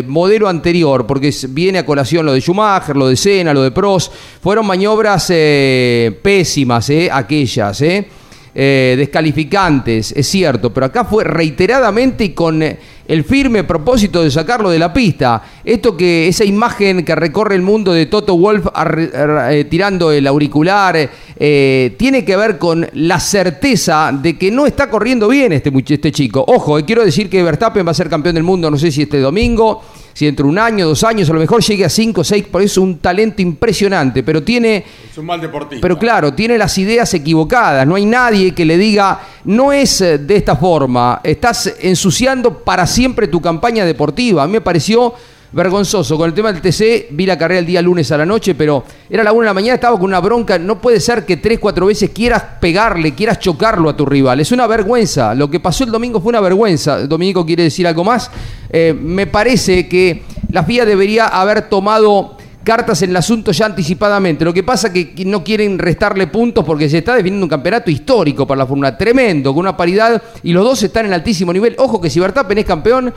S3: modelo anterior, porque viene a colación lo de Schumacher, lo de Senna, lo de Prost, fueron maniobras eh, pésimas, eh, aquellas, eh eh, descalificantes, es cierto, pero acá fue reiteradamente y con el firme propósito de sacarlo de la pista. Esto que, esa imagen que recorre el mundo de Toto Wolf tirando el auricular, tiene que ver con la certeza de que no está corriendo bien este, este chico. Ojo, quiero decir que Verstappen va a ser campeón del mundo, no sé si este domingo, si entre un año, dos años, a lo mejor llegue a cinco, seis, por eso es un talento impresionante, pero tiene
S1: Es un mal deportista.
S3: pero claro, tiene las ideas equivocadas. No hay nadie que le diga, no es eh, de esta forma, estás ensuciando para siempre tu campaña deportiva. A mí me pareció vergonzoso. Con el tema del TC, vi la carrera el día lunes a la noche, pero era la una de la mañana, estaba con una bronca. No puede ser que tres, cuatro veces quieras pegarle, quieras chocarlo a tu rival. Es una vergüenza. Lo que pasó el domingo fue una vergüenza. Dominico quiere decir algo más. Eh, me parece que la FIA debería haber tomado cartas en el asunto ya anticipadamente. Lo que pasa es que no quieren restarle puntos porque se está definiendo un campeonato histórico para la Fórmula, tremendo, con una paridad y los dos están en altísimo nivel. Ojo que si Verstappen es campeón,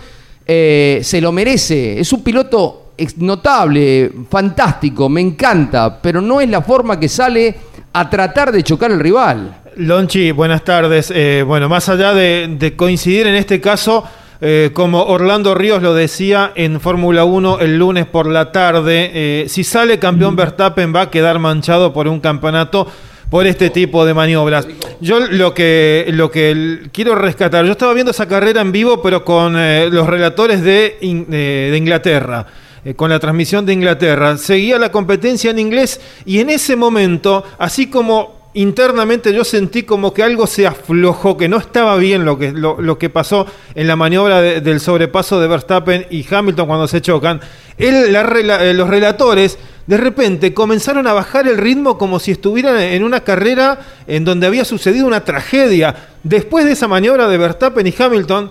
S3: eh, se lo merece. Es un piloto notable, fantástico, me encanta, pero no es la forma que sale a tratar de chocar al rival.
S5: Lonchi, buenas tardes. Eh, bueno, más allá de, de coincidir en este caso, eh, como Orlando Ríos lo decía en Fórmula 1 el lunes por la tarde, eh, si sale campeón Verstappen va a quedar manchado por un campeonato por este tipo de maniobras. Yo lo que, lo que quiero rescatar, yo estaba viendo esa carrera en vivo, pero con eh, los relatores de, In- eh, de Inglaterra eh, con la transmisión de Inglaterra. Seguía la competencia en inglés y en ese momento, así como internamente yo sentí como que algo se aflojó, que no estaba bien lo que, lo, lo que pasó en la maniobra de- del sobrepaso de Verstappen y Hamilton cuando se chocan. Él, la rela- eh, los relatores de repente comenzaron a bajar el ritmo como si estuvieran en una carrera en donde había sucedido una tragedia. Después de esa maniobra de Verstappen y Hamilton,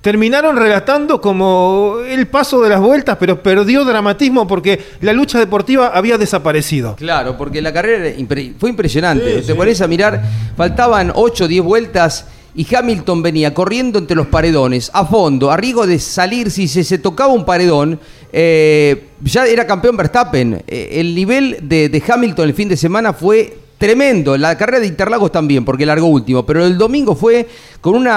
S5: terminaron relatando como el paso de las vueltas, pero perdió dramatismo porque la lucha deportiva había desaparecido.
S3: Claro, porque la carrera impre- fue impresionante. Te pones a mirar, faltaban 8 o 10 vueltas y Hamilton venía corriendo entre los paredones, a fondo, a riesgo de salir si se, se tocaba un paredón. Eh, ya era campeón Verstappen. Eh, el nivel de, Hamilton el fin de semana fue tremendo. La carrera de Interlagos también, porque largó último. Pero el domingo fue con un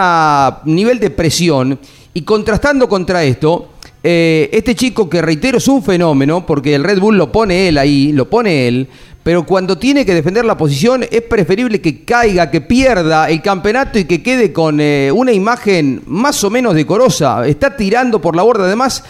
S3: nivel de presión y contrastando contra esto. Eh, este chico que reitero es un fenómeno porque el Red Bull lo pone él ahí, lo pone él, pero cuando tiene que defender la posición es preferible que caiga, que pierda el campeonato y que quede con una imagen más o menos decorosa. Está tirando por la borda. Además,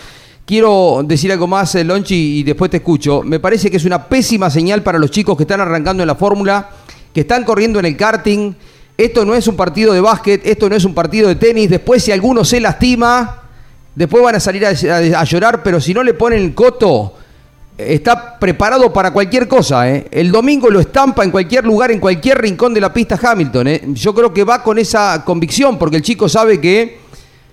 S3: quiero decir algo más, eh, Lonchi, y después te escucho. Me parece que es una pésima señal para los chicos que están arrancando en la fórmula, que están corriendo en el karting. Esto no es un partido de básquet, esto no es un partido de tenis. Después, si alguno se lastima, después van a salir a, llorar, pero si no le ponen el coto, está preparado para cualquier cosa. ¿eh? El domingo lo estampa en cualquier lugar, en cualquier rincón de la pista Hamilton. ¿eh? Yo creo que va con esa convicción, porque el chico sabe que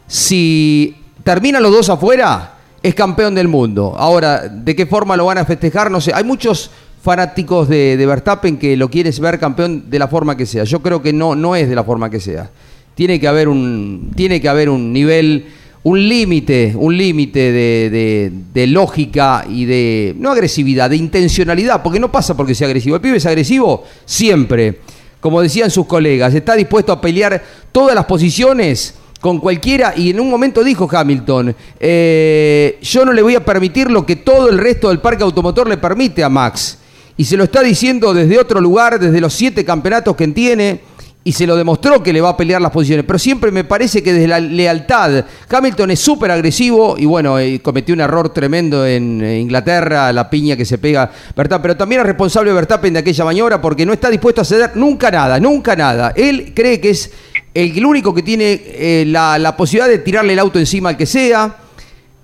S3: si terminan los dos afuera, es campeón del mundo. Ahora, ¿de qué forma lo van a festejar? No sé. Hay muchos fanáticos de, Verstappen que lo quieres ver campeón de la forma que sea. Yo creo que no, no es de la forma que sea. Tiene que haber un, tiene que haber un nivel, un límite, un límite de, de- de lógica y de, no agresividad, de intencionalidad, porque no pasa porque sea agresivo. El pibe es agresivo siempre. Como decían sus colegas, está dispuesto a pelear todas las posiciones con cualquiera y en un momento dijo Hamilton, eh, yo no le voy a permitir lo que todo el resto del parque automotor le permite a Max. Y se lo está diciendo desde otro lugar, desde los siete campeonatos que tiene, y se lo demostró que le va a pelear las posiciones. Pero siempre me parece que desde la lealtad, Hamilton es súper agresivo y bueno, eh, cometió un error tremendo en eh, Inglaterra, la piña que se pega Verstappen, pero también es responsable Verstappen de aquella maniobra porque no está dispuesto a ceder nunca nada, nunca nada. Él cree que es el, único que tiene eh, la, la posibilidad de tirarle el auto encima al que sea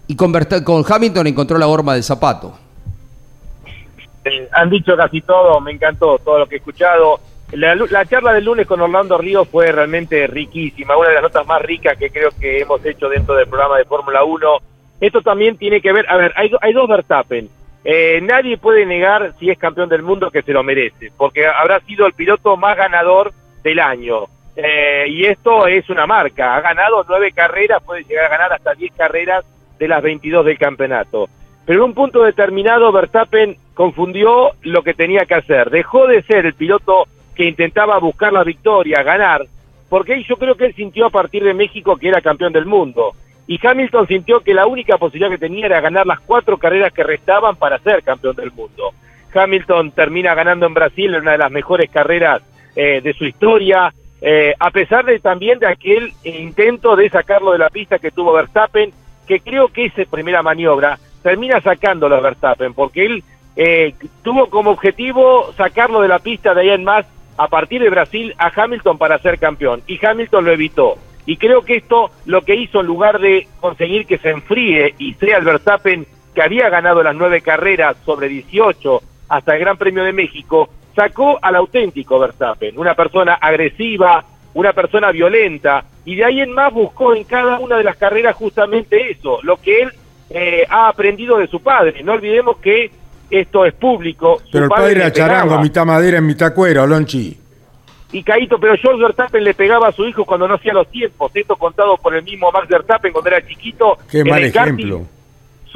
S3: y con, con Hamilton encontró la horma del zapato.
S6: Eh, han dicho casi todo, me encantó todo lo que he escuchado. La, charla del lunes con Orlando Ríos fue realmente riquísima, una de las notas más ricas que creo que hemos hecho dentro del programa de Fórmula 1. Esto también tiene que ver, a ver, hay, hay dos Verstappen. Eh, nadie puede negar si es campeón del mundo que se lo merece, porque habrá sido el piloto más ganador del año. Eh, y esto es una marca, ha ganado nueve carreras, puede llegar a ganar hasta diez carreras de las 22 del campeonato. Pero en un punto determinado Verstappen confundió lo que tenía que hacer. Dejó de ser el piloto que intentaba buscar la victoria, ganar, porque yo creo que él sintió a partir de México que era campeón del mundo. Y Hamilton sintió que la única posibilidad que tenía era ganar las cuatro carreras que restaban para ser campeón del mundo. Hamilton termina ganando en Brasil en una de las mejores carreras eh, de su historia, eh, a pesar de también de aquel intento de sacarlo de la pista que tuvo Verstappen, que creo que esa primera maniobra termina sacándolo a Verstappen, porque él eh, tuvo como objetivo sacarlo de la pista de ahí en más a partir de Brasil a Hamilton para ser campeón, y Hamilton lo evitó. Y creo que esto lo que hizo en lugar de conseguir que se enfríe y sea el Verstappen que había ganado las nueve carreras sobre 18 hasta el Gran Premio de México, sacó al auténtico Verstappen, una persona agresiva, una persona violenta, y de ahí en más buscó en cada una de las carreras justamente eso, lo que él eh, ha aprendido de su padre. No olvidemos que esto es público. Su
S1: Pero el padre era
S6: le pegaba.
S1: charango, mitad madera, mitad cuero, Lonchi.
S6: Y Caito, pero George Verstappen le pegaba a su hijo cuando no hacía los tiempos. Esto contado por el mismo Max Verstappen cuando era chiquito.
S1: Qué
S6: en
S1: mal
S6: el karting,
S1: ejemplo.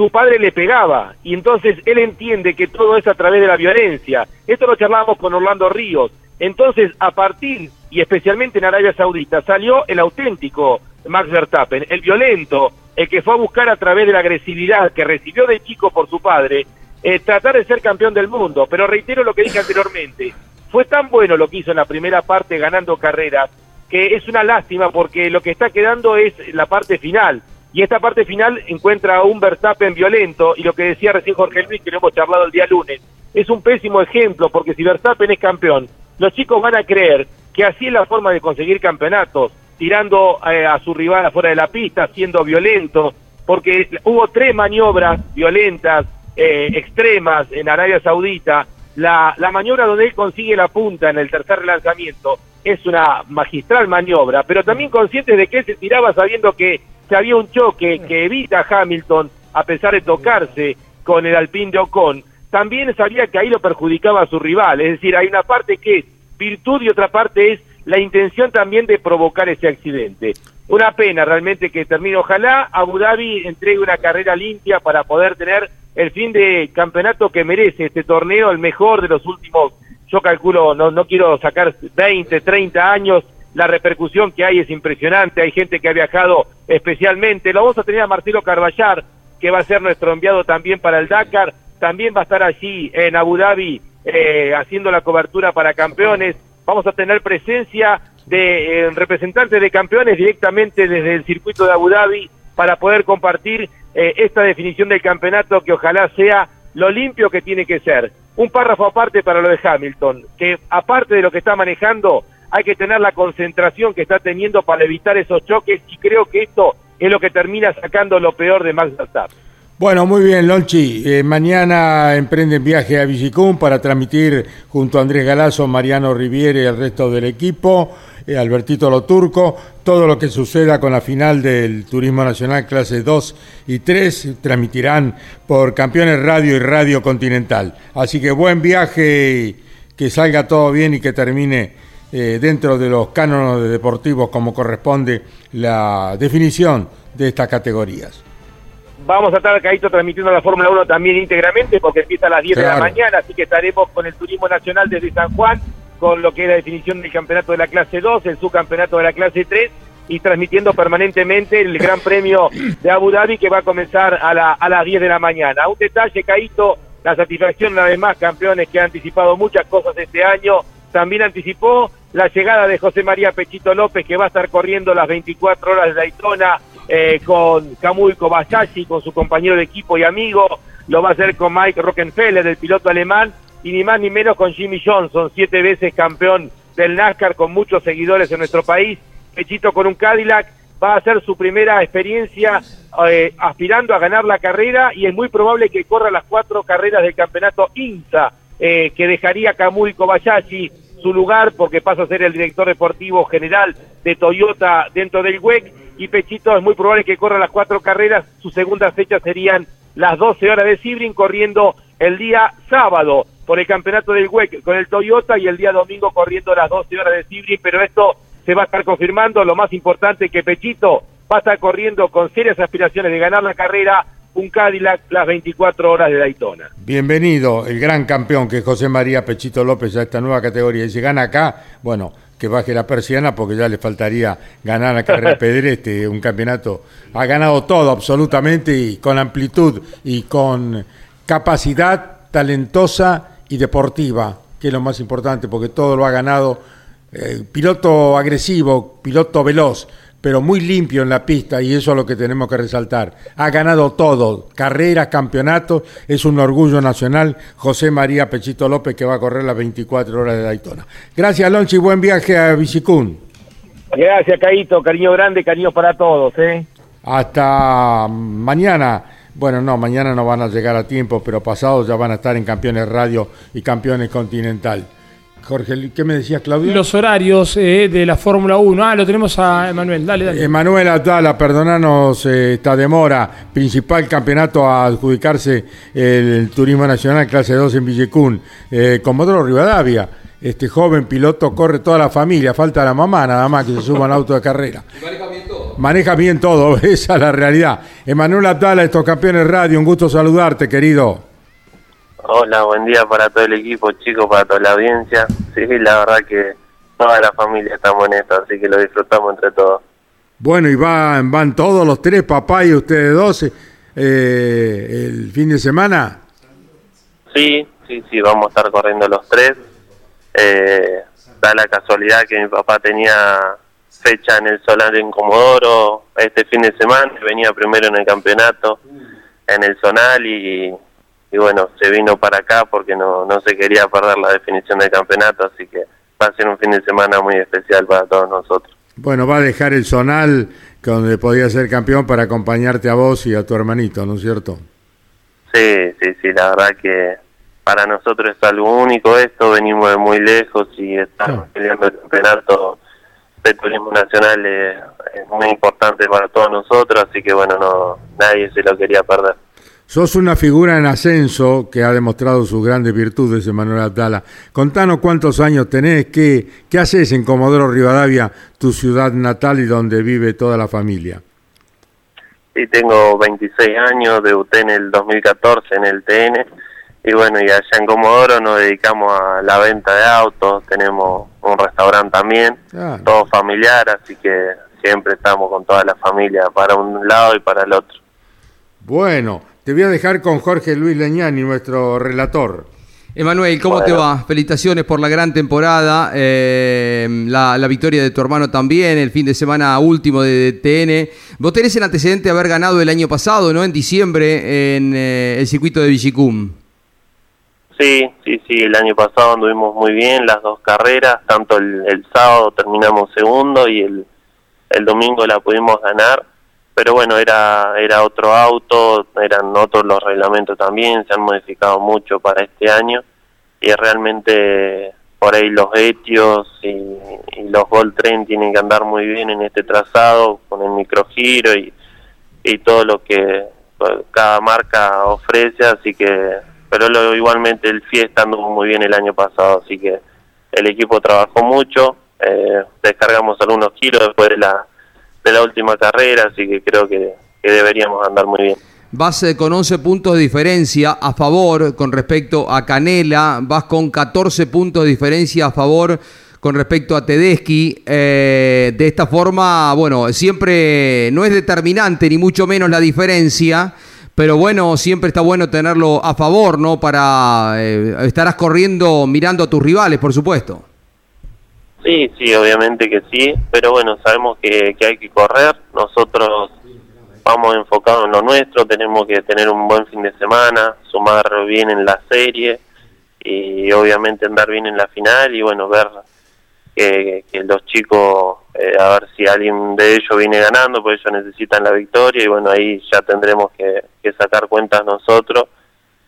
S6: Su padre le pegaba y entonces él entiende que todo es a través de la violencia. Esto lo charlábamos con Orlando Ríos. Entonces, a partir, y especialmente en Arabia Saudita, salió el auténtico Max Verstappen, el violento, el que fue a buscar a través de la agresividad que recibió de chico por su padre, eh, tratar de ser campeón del mundo. Pero reitero lo que dije anteriormente, fue tan bueno lo que hizo en la primera parte ganando carreras, que es una lástima porque lo que está quedando es la parte final. Y esta parte final encuentra a un Verstappen violento, y lo que decía recién Jorge Luis, que lo hemos charlado el día lunes, es un pésimo ejemplo, porque si Verstappen es campeón, los chicos van a creer que así es la forma de conseguir campeonatos, tirando eh, a su rival afuera de la pista, siendo violento, porque hubo tres maniobras violentas, eh, extremas en Arabia Saudita. La, la maniobra donde él consigue la punta en el tercer lanzamiento es una magistral maniobra, pero también conscientes de que él se tiraba sabiendo que, que había un choque que evita a Hamilton, a pesar de tocarse con el Alpine de Ocon, también sabía que ahí lo perjudicaba a su rival. Es decir, hay una parte que es virtud y otra parte es la intención también de provocar ese accidente. Una pena realmente que termine. Ojalá Abu Dhabi entregue una carrera limpia para poder tener el fin de campeonato que merece este torneo, el mejor de los últimos, yo calculo, no, no quiero sacar 20, 30 años, la repercusión que hay es impresionante, hay gente que ha viajado especialmente, lo vamos a tener a Marcelo Carballar, que va a ser nuestro enviado también para el Dakar, también va a estar allí en Abu Dhabi eh, haciendo la cobertura para campeones, vamos a tener presencia de eh, representantes de campeones directamente desde el circuito de Abu Dhabi para poder compartir eh, esta definición del campeonato que ojalá sea lo limpio que tiene que ser. Un párrafo aparte para lo de Hamilton, que aparte de lo que está manejando, hay que tener la concentración que está teniendo para evitar esos choques y creo que esto es lo que termina sacando lo peor de Max Verstappen.
S1: Bueno, muy bien, Lonchi. Eh, mañana emprenden viaje a Villicum para transmitir junto a Andrés Galazo, Mariano Riviere y el resto del equipo, eh, Albertito Lo Turco, todo lo que suceda con la final del Turismo Nacional clase 2 y 3 transmitirán por Campeones Radio y Radio Continental. Así que buen viaje, que salga todo bien y que termine eh, dentro de los cánones deportivos como corresponde la definición de estas categorías.
S6: Vamos a estar, Caíto, transmitiendo la Fórmula 1 también íntegramente porque empieza a las 10 de la mañana, así que estaremos con el Turismo Nacional desde San Juan, con lo que es la definición del campeonato de la clase 2, el subcampeonato de la clase 3 y transmitiendo permanentemente el Gran Premio de Abu Dhabi que va a comenzar a, la- a las 10 de la mañana. Un detalle, Caíto, la satisfacción una vez más, campeones que han anticipado muchas cosas este año, también anticipó la llegada de José María Pechito López que va a estar corriendo las 24 horas de Daytona eh, con Kamui Kobayashi, con su compañero de equipo y amigo, lo va a hacer con Mike Rockenfeller, el piloto alemán, y ni más ni menos con Jimmy Johnson, siete veces campeón del NASCAR con muchos seguidores en nuestro país. Pechito con un Cadillac va a hacer su primera experiencia eh, aspirando a ganar la carrera y es muy probable que corra las cuatro carreras del campeonato INSA, eh, que dejaría Kamui Kobayashi su lugar porque pasa a ser el director deportivo general de Toyota dentro del WEC y Pechito es muy probable que corra las cuatro carreras, sus segundas fechas serían las 12 horas de Sibrin corriendo el día sábado por el campeonato del WEC con el Toyota y el día domingo corriendo las 12 horas de Sibrin, pero esto se va a estar confirmando, lo más importante que Pechito va a estar corriendo con serias aspiraciones de ganar la carrera un Cadillac las 24 horas de Daytona.
S1: Bienvenido, el gran campeón que es José María Pechito López a esta nueva categoría. Y si gana acá, bueno, que baje la persiana porque ya le faltaría ganar a Carrera Pedreste, un campeonato. Ha ganado todo absolutamente y con amplitud y con capacidad talentosa y deportiva, que es lo más importante porque todo lo ha ganado. eh, piloto agresivo, piloto veloz, pero muy limpio en la pista y eso es lo que tenemos que resaltar. Ha ganado todo, carreras, campeonatos, es un orgullo nacional José María Pechito López que va a correr las 24 horas de Daytona. Gracias Alonso y buen viaje a Bicicún.
S6: Gracias, Caito, cariño grande, cariño para todos, ¿eh?
S1: Hasta mañana. Bueno, no, mañana no van a llegar a tiempo, pero pasado ya van a estar en Campeones Radio y Campeones Continental. Jorge, ¿qué me decías, Claudio?
S4: Los horarios eh, de la Fórmula 1. Ah, lo tenemos a Emanuel. Dale, dale.
S1: Emanuel Atala, perdonanos eh, esta demora. Principal campeonato a adjudicarse el Turismo Nacional Clase 2 en Villecún. Eh, Comodoro Rivadavia. Este joven piloto corre toda la familia. Falta la mamá nada más que se suba al auto de carrera. Maneja bien todo, esa es la realidad. Emanuel Atala, estos campeones radio, un gusto saludarte, querido.
S7: Hola, buen día para todo el equipo, chicos, para toda la audiencia. Sí, la verdad que toda la familia estamos en esto, así que lo disfrutamos entre todos.
S1: Bueno, y van, van todos los tres, papá y ustedes dos, eh, el fin de semana.
S7: Sí, sí, sí, vamos a estar corriendo los tres. Eh, da la casualidad que mi papá tenía fecha en el Solar en Comodoro este fin de semana, venía primero en el campeonato en el Zonal y, y bueno, se vino para acá porque no, no se quería perder la definición del campeonato, así que va a ser un fin de semana muy especial para todos nosotros.
S1: Bueno, va a dejar el Zonal donde podía ser campeón para acompañarte a vos y a tu hermanito, ¿no es cierto?
S7: Sí, sí, sí, la verdad que para nosotros es algo único esto, venimos de muy lejos y estamos peleando el campeonato de turismo nacional es, es muy importante para todos nosotros, así que bueno, no nadie se lo quería perder.
S1: Sos una figura en ascenso que ha demostrado sus grandes virtudes, Emanuel Atala. Contanos cuántos años tenés, qué, qué haces en Comodoro Rivadavia, tu ciudad natal y donde vive toda la familia.
S7: Sí, tengo 26 años, debuté en el 2014 en el TN y bueno, y allá en Comodoro nos dedicamos a la venta de autos, tenemos un restaurante también,
S1: Ah.
S7: todo familiar, así que siempre estamos con toda la familia para un lado y para el otro.
S1: Bueno, te voy a dejar con Jorge Luis Leñani, nuestro relator.
S3: Emanuel, ¿cómo te va? Felicitaciones por la gran temporada, eh, la, la victoria de tu hermano también, el fin de semana último de, TN. Vos tenés el antecedente de haber ganado el año pasado, ¿no? En diciembre, en eh, el circuito de Villicum.
S7: Sí, sí, sí, el año pasado anduvimos muy bien las dos carreras, tanto el, el sábado terminamos segundo y el, el domingo la pudimos ganar, pero bueno, era, era otro auto, eran otros los reglamentos también, se han modificado mucho para este año y realmente por ahí los etios y, y los Gold Train tienen que andar muy bien en este trazado con el microgiro y, y todo lo que pues, cada marca ofrece, así que pero lo, igualmente el Fiesta anduvo muy bien el año pasado, así que el equipo trabajó mucho, eh, descargamos algunos kilos después de la, de la última carrera, así que creo que, deberíamos andar muy bien.
S3: Vas eh, con 11 puntos de diferencia a favor con respecto a Canela, vas con 14 puntos de diferencia a favor con respecto a Tedeschi. Eh, de esta forma, bueno, siempre no es determinante ni mucho menos la diferencia, pero bueno, siempre está bueno tenerlo a favor, ¿no? Para eh, estarás corriendo mirando a tus rivales, por supuesto.
S7: Sí, sí, obviamente que sí, pero bueno, sabemos que, que hay que correr, nosotros vamos enfocados en lo nuestro, tenemos que tener un buen fin de semana, sumar bien en la serie y obviamente andar bien en la final y bueno, ver que, que los chicos, eh, a ver si alguien de ellos viene ganando, pues ellos necesitan la victoria y bueno, ahí ya tendremos que, que sacar cuentas nosotros,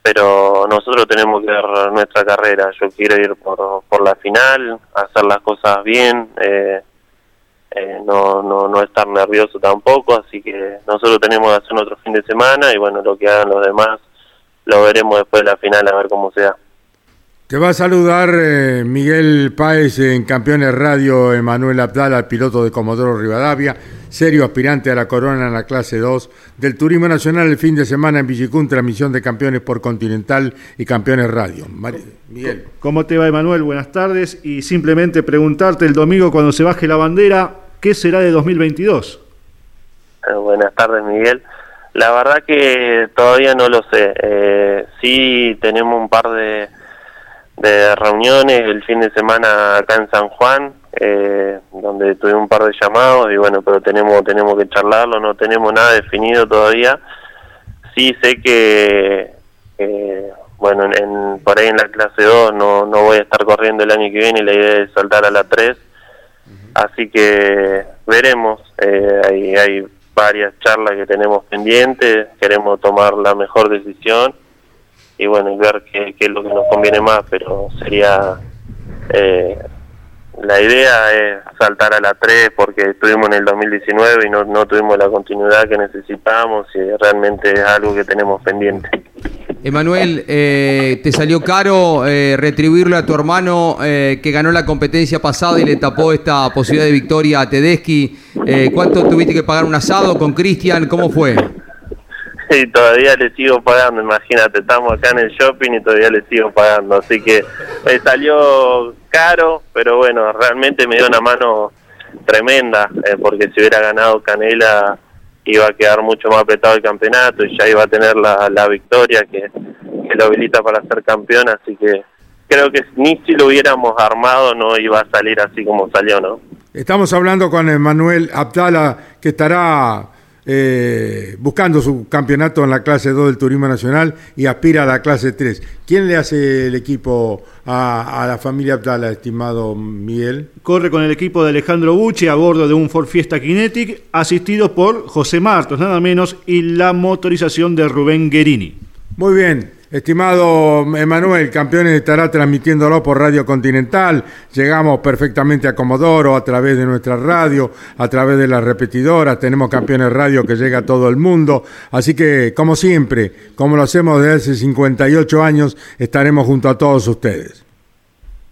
S7: pero nosotros tenemos que ver nuestra carrera, yo quiero ir por, por la final, hacer las cosas bien, eh, eh, no, no, no estar nervioso tampoco, así que nosotros tenemos que hacer otro fin de semana y bueno, lo que hagan los demás lo veremos después de la final a ver cómo sea.
S1: Te va a saludar eh, Miguel Páez en Campeones Radio, Emanuel Abdala, piloto de Comodoro Rivadavia, serio aspirante a la corona en la clase 2 del Turismo Nacional el fin de semana en Villicún, transmisión de Campeones por Continental y Campeones Radio. Miguel.
S8: ¿Cómo te va, Emanuel? Buenas tardes. Y simplemente preguntarte el domingo cuando se baje la bandera, ¿qué será de 2022?
S7: Eh, buenas tardes, Miguel. La verdad que todavía no lo sé. Eh, sí tenemos un par de, de reuniones el fin de semana acá en San Juan, eh, donde tuvimos un par de llamados y bueno, pero tenemos tenemos que charlarlo, no tenemos nada definido todavía. Sí sé que, bueno, en, por ahí en la clase 2 no, no voy a estar corriendo el año que viene, la idea es saltar a la 3. Así que veremos, eh, hay, hay varias charlas que tenemos pendientes, queremos tomar la mejor decisión y bueno, y ver qué, es lo que nos conviene más, pero sería eh, la idea es saltar a la 3 porque estuvimos en el 2019 y no, no tuvimos la continuidad que necesitábamos y realmente es algo que tenemos pendiente.
S3: Emanuel, eh, ¿te salió caro eh, retribuirle a tu hermano eh, que ganó la competencia pasada y le tapó esta posibilidad de victoria a Tedeschi? Eh, ¿Cuánto tuviste que pagar un asado con Cristian? ¿Cómo fue?
S7: Y todavía le sigo pagando, imagínate, estamos acá en el shopping y todavía le sigo pagando, así que me salió caro, pero bueno, realmente me dio una mano tremenda, eh, porque si hubiera ganado Canela iba a quedar mucho más apretado el campeonato y ya iba a tener la, la victoria que, que lo habilita para ser campeón, así que creo que ni si lo hubiéramos armado no iba a salir así como salió, ¿no?
S1: Estamos hablando con Emanuel Abdala, que estará eh, buscando su campeonato en la clase 2 del Turismo Nacional y aspira a la clase 3. ¿Quién le hace el equipo a, a la familia Abdala, estimado Miguel?
S8: Corre con el equipo de Alejandro Bucci a bordo de un Ford Fiesta Kinetic, asistido por José Martos, nada menos, y la motorización de Rubén Guerini.
S1: Muy bien. Estimado Emanuel, Campeones estará transmitiéndolo por Radio Continental. Llegamos perfectamente a Comodoro a través de nuestra radio, a través de las repetidoras. Tenemos Campeones Radio que llega a todo el mundo. Así que, como siempre, como lo hacemos desde hace 58 años, estaremos junto a todos ustedes.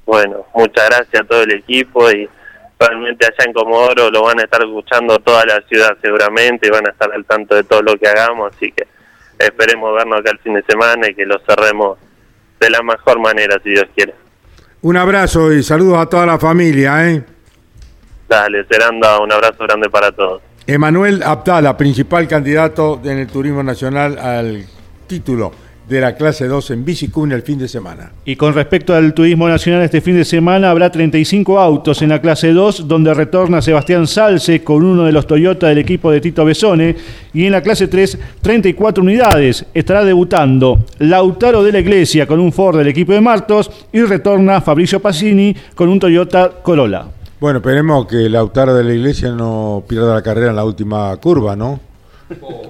S7: Bueno, muchas gracias a todo el equipo y realmente allá en Comodoro lo van a estar escuchando toda la ciudad seguramente y van a estar al tanto de todo lo que hagamos, así que esperemos vernos acá el fin de semana y que lo cerremos de la mejor manera, si Dios quiere.
S1: Un abrazo y saludos a toda la familia. ¿eh?
S7: Dale, Seranda, un abrazo grande para todos.
S1: Emanuel Abdala, principal candidato en el Turismo Nacional al título de la clase 2 en Bicicún el fin de semana.
S8: Y con respecto al turismo nacional, este fin de semana habrá 35 autos en la clase 2, donde retorna Sebastián Salce con uno de los Toyota del equipo de Tito Besone. Y en la clase 3, 34 unidades. Estará debutando Lautaro de la Iglesia con un Ford del equipo de Martos y retorna Fabricio Pacini con un Toyota Corolla.
S1: Bueno, esperemos que Lautaro de la Iglesia no pierda la carrera en la última curva, ¿no?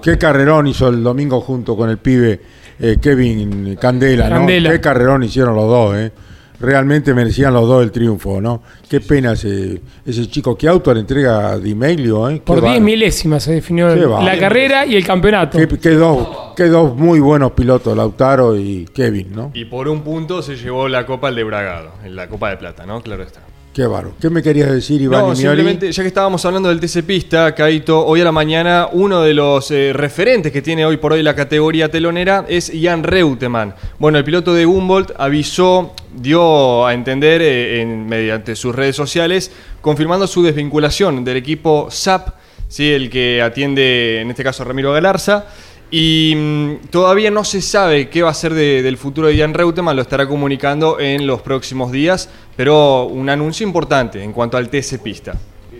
S1: Qué carrerón hizo el domingo junto con el pibe eh, Kevin Candela, ¿no?
S4: Candela.
S1: Qué carrerón hicieron los dos, ¿eh? Realmente merecían los dos el triunfo, ¿no? Qué pena ese, ese chico. ¿Qué auto le entrega Di Meglio, eh? Qué
S4: Por 10
S1: bárbaro.
S4: milésimas se definió la carrera y el campeonato.
S1: Qué, qué dos, qué dos muy buenos pilotos, Lautaro y Kevin, ¿no?
S9: Y por un punto se llevó la copa al de Bragado, en la copa de plata, ¿no? Claro está.
S1: Qué bárbaro. ¿Qué me querías decir, Iván
S9: No, simplemente, ya que estábamos hablando del TC Pista, Caito, hoy a la mañana uno de los eh, referentes que tiene hoy por hoy la categoría telonera es Jan Reutemann. Bueno, el piloto de Humboldt avisó, dio a entender eh, en- mediante sus redes sociales, confirmando su desvinculación del equipo SAP, ¿sí? el que atiende en este caso a Ramiro Galarza. Y mm, todavía no se sabe qué va a ser de- del futuro de Jan Reutemann, lo estará comunicando en los próximos días, pero un anuncio importante en cuanto al TC Pista.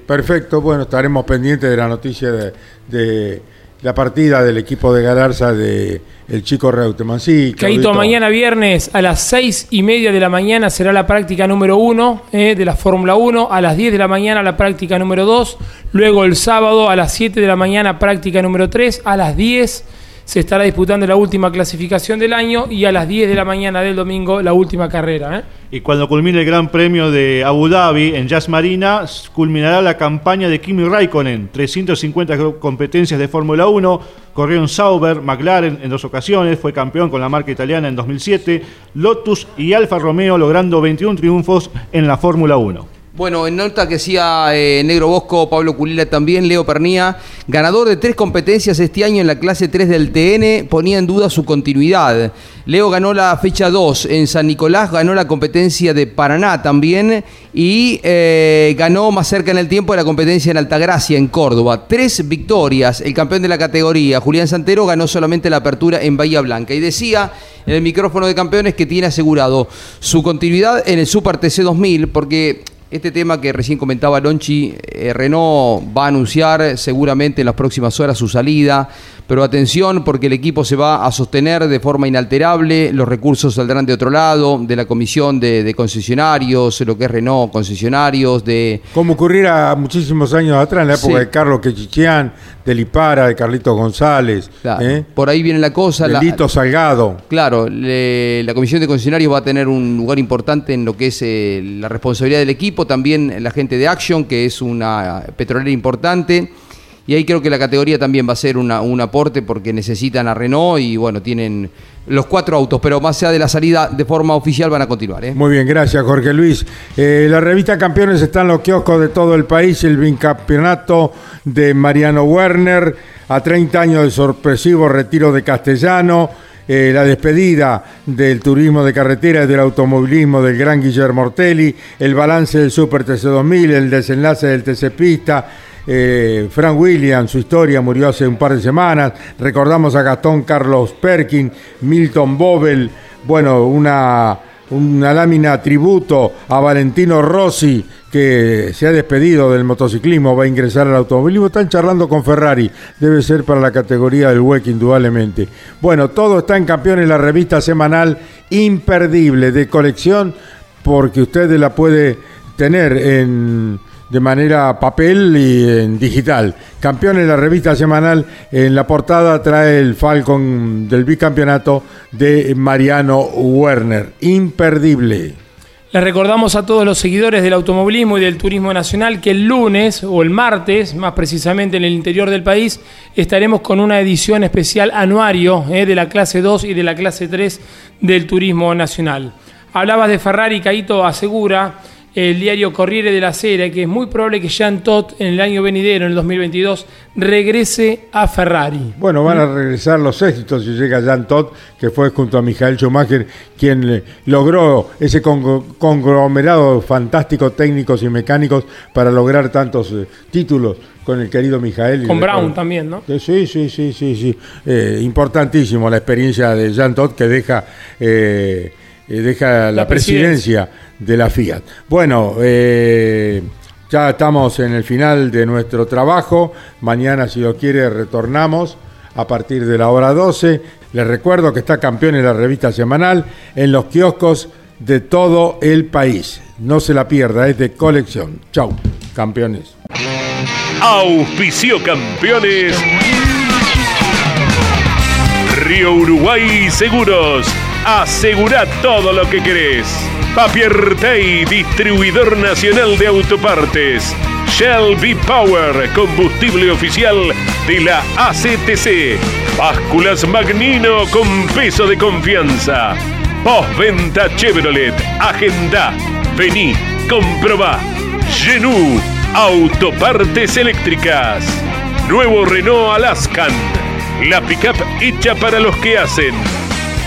S1: Perfecto, bueno, estaremos pendientes de la noticia de, de la partida del equipo de Galarza de el chico Reutemann. Sí,
S4: Caíto, mañana viernes a las seis y media de la mañana será la práctica número uno eh, de la Fórmula 1. A las 10 de la mañana la práctica número 2. Luego el sábado a las 7 de la mañana práctica número 3. A las 10 se estará disputando la última clasificación del año. Y a las 10 de la mañana del domingo la última carrera. eh.
S8: Y cuando culmine el Gran Premio de Abu Dhabi en Jazz Marina, culminará la campaña de Kimi Raikkonen. 350 competencias de Fórmula 1, corrió Sauber, McLaren en dos ocasiones, fue campeón con la marca italiana en 2007, Lotus y Alfa Romeo logrando 21 triunfos en la Fórmula 1.
S3: Bueno, en nota que decía eh, Negro Bosco, Pablo Culila también, Leo Pernía, ganador de tres competencias este año en la clase 3 del TN, ponía en duda su continuidad. Leo ganó la fecha 2 en San Nicolás, ganó la competencia de Paraná también y eh, ganó más cerca en el tiempo de la competencia en Altagracia, en Córdoba. Tres victorias. El campeón de la categoría, Julián Santero, ganó solamente la apertura en Bahía Blanca. Y decía en el micrófono de campeones que tiene asegurado su continuidad en el Super TC 2000 porque este tema que recién comentaba Lonchi, eh, Renault va a anunciar seguramente en las próximas horas su salida. Pero atención porque el equipo se va a sostener de forma inalterable, los recursos saldrán de otro lado, de la comisión de, de concesionarios, lo que es Renault, concesionarios, de...
S1: Como ocurriera muchísimos años atrás, en la época
S3: Sí.
S1: de Carlos Quechichián, de Lipara, de Carlitos González,
S3: Claro,
S1: ¿eh?
S3: Por ahí viene la cosa.
S1: de
S3: la-
S1: Lito Salgado.
S3: Claro, le- la comisión de concesionarios va a tener un lugar importante en lo que es eh, la responsabilidad del equipo, también la gente de Action, que es una petrolera importante. Y ahí creo que la categoría también va a ser un aporte porque necesitan a Renault y bueno, tienen los cuatro autos, pero más allá de la salida de forma oficial van a continuar. ¿eh?
S1: Muy bien, gracias Jorge Luis. Eh, la revista Campeones está en los kioscos de todo el país, el bicampeonato de Mariano Werner, a 30 años de sorpresivo retiro de Castellano, eh, la despedida del turismo de carretera y del automovilismo del gran Guillermo Ortelli, el balance del Super TC2000, el desenlace del TC Pista, eh, Frank Williams, su historia murió hace un par de semanas. Recordamos a Gastón Carlos Perkin, Milton Bobel, bueno, una, una lámina tributo a Valentino Rossi, que se ha despedido del motociclismo, va a ingresar al automovilismo. Están charlando con Ferrari, debe ser para la categoría del WEC, indudablemente. Bueno, todo está en Campeones, la revista semanal imperdible de colección, porque usted la puede tener en de manera papel y en digital. Campeones, la revista semanal, en la portada trae el Falcon del bicampeonato de Mariano Werner. Imperdible.
S4: Les recordamos a todos los seguidores del automovilismo y del turismo nacional que el lunes o el martes, más precisamente en el interior del país, estaremos con una edición especial anuario eh, de la clase 2 y de la clase 3 del turismo nacional. Hablabas de Ferrari, Caito asegura el diario Corriere de la Sera que es muy probable que Jean Todt en el año venidero, en el 2022, regrese a Ferrari.
S1: Bueno, van a regresar los éxitos si llega Jan Todt, que fue junto a Michael Schumacher quien eh, logró ese con- conglomerado fantástico técnicos y mecánicos para lograr tantos eh, títulos con el querido Michael. y
S4: Con Brown también, ¿no?
S1: Eh, Sí, sí, sí, sí, sí. Eh, importantísimo la experiencia de Jean Todt que deja, eh, eh, deja la,
S4: La
S1: presidencia. de la Fiat. Bueno, eh, ya estamos en el final de nuestro trabajo. Mañana, si lo quiere, retornamos a partir de la hora 12. Les recuerdo que está campeón en la revista semanal en los kioscos de todo el país. No se la pierda, es de colección. Chau, campeones.
S10: Auspicio campeones. Río Uruguay Seguros. Asegura todo lo que querés. Papier Tay, distribuidor nacional de autopartes. Shell V-Power, combustible oficial de la ACTC. Básculas Magnino con peso de confianza. Postventa Chevrolet. Agenda. Vení, comprobá. Genú, autopartes eléctricas. Nuevo Renault Alaskan. La pickup hecha para los que hacen.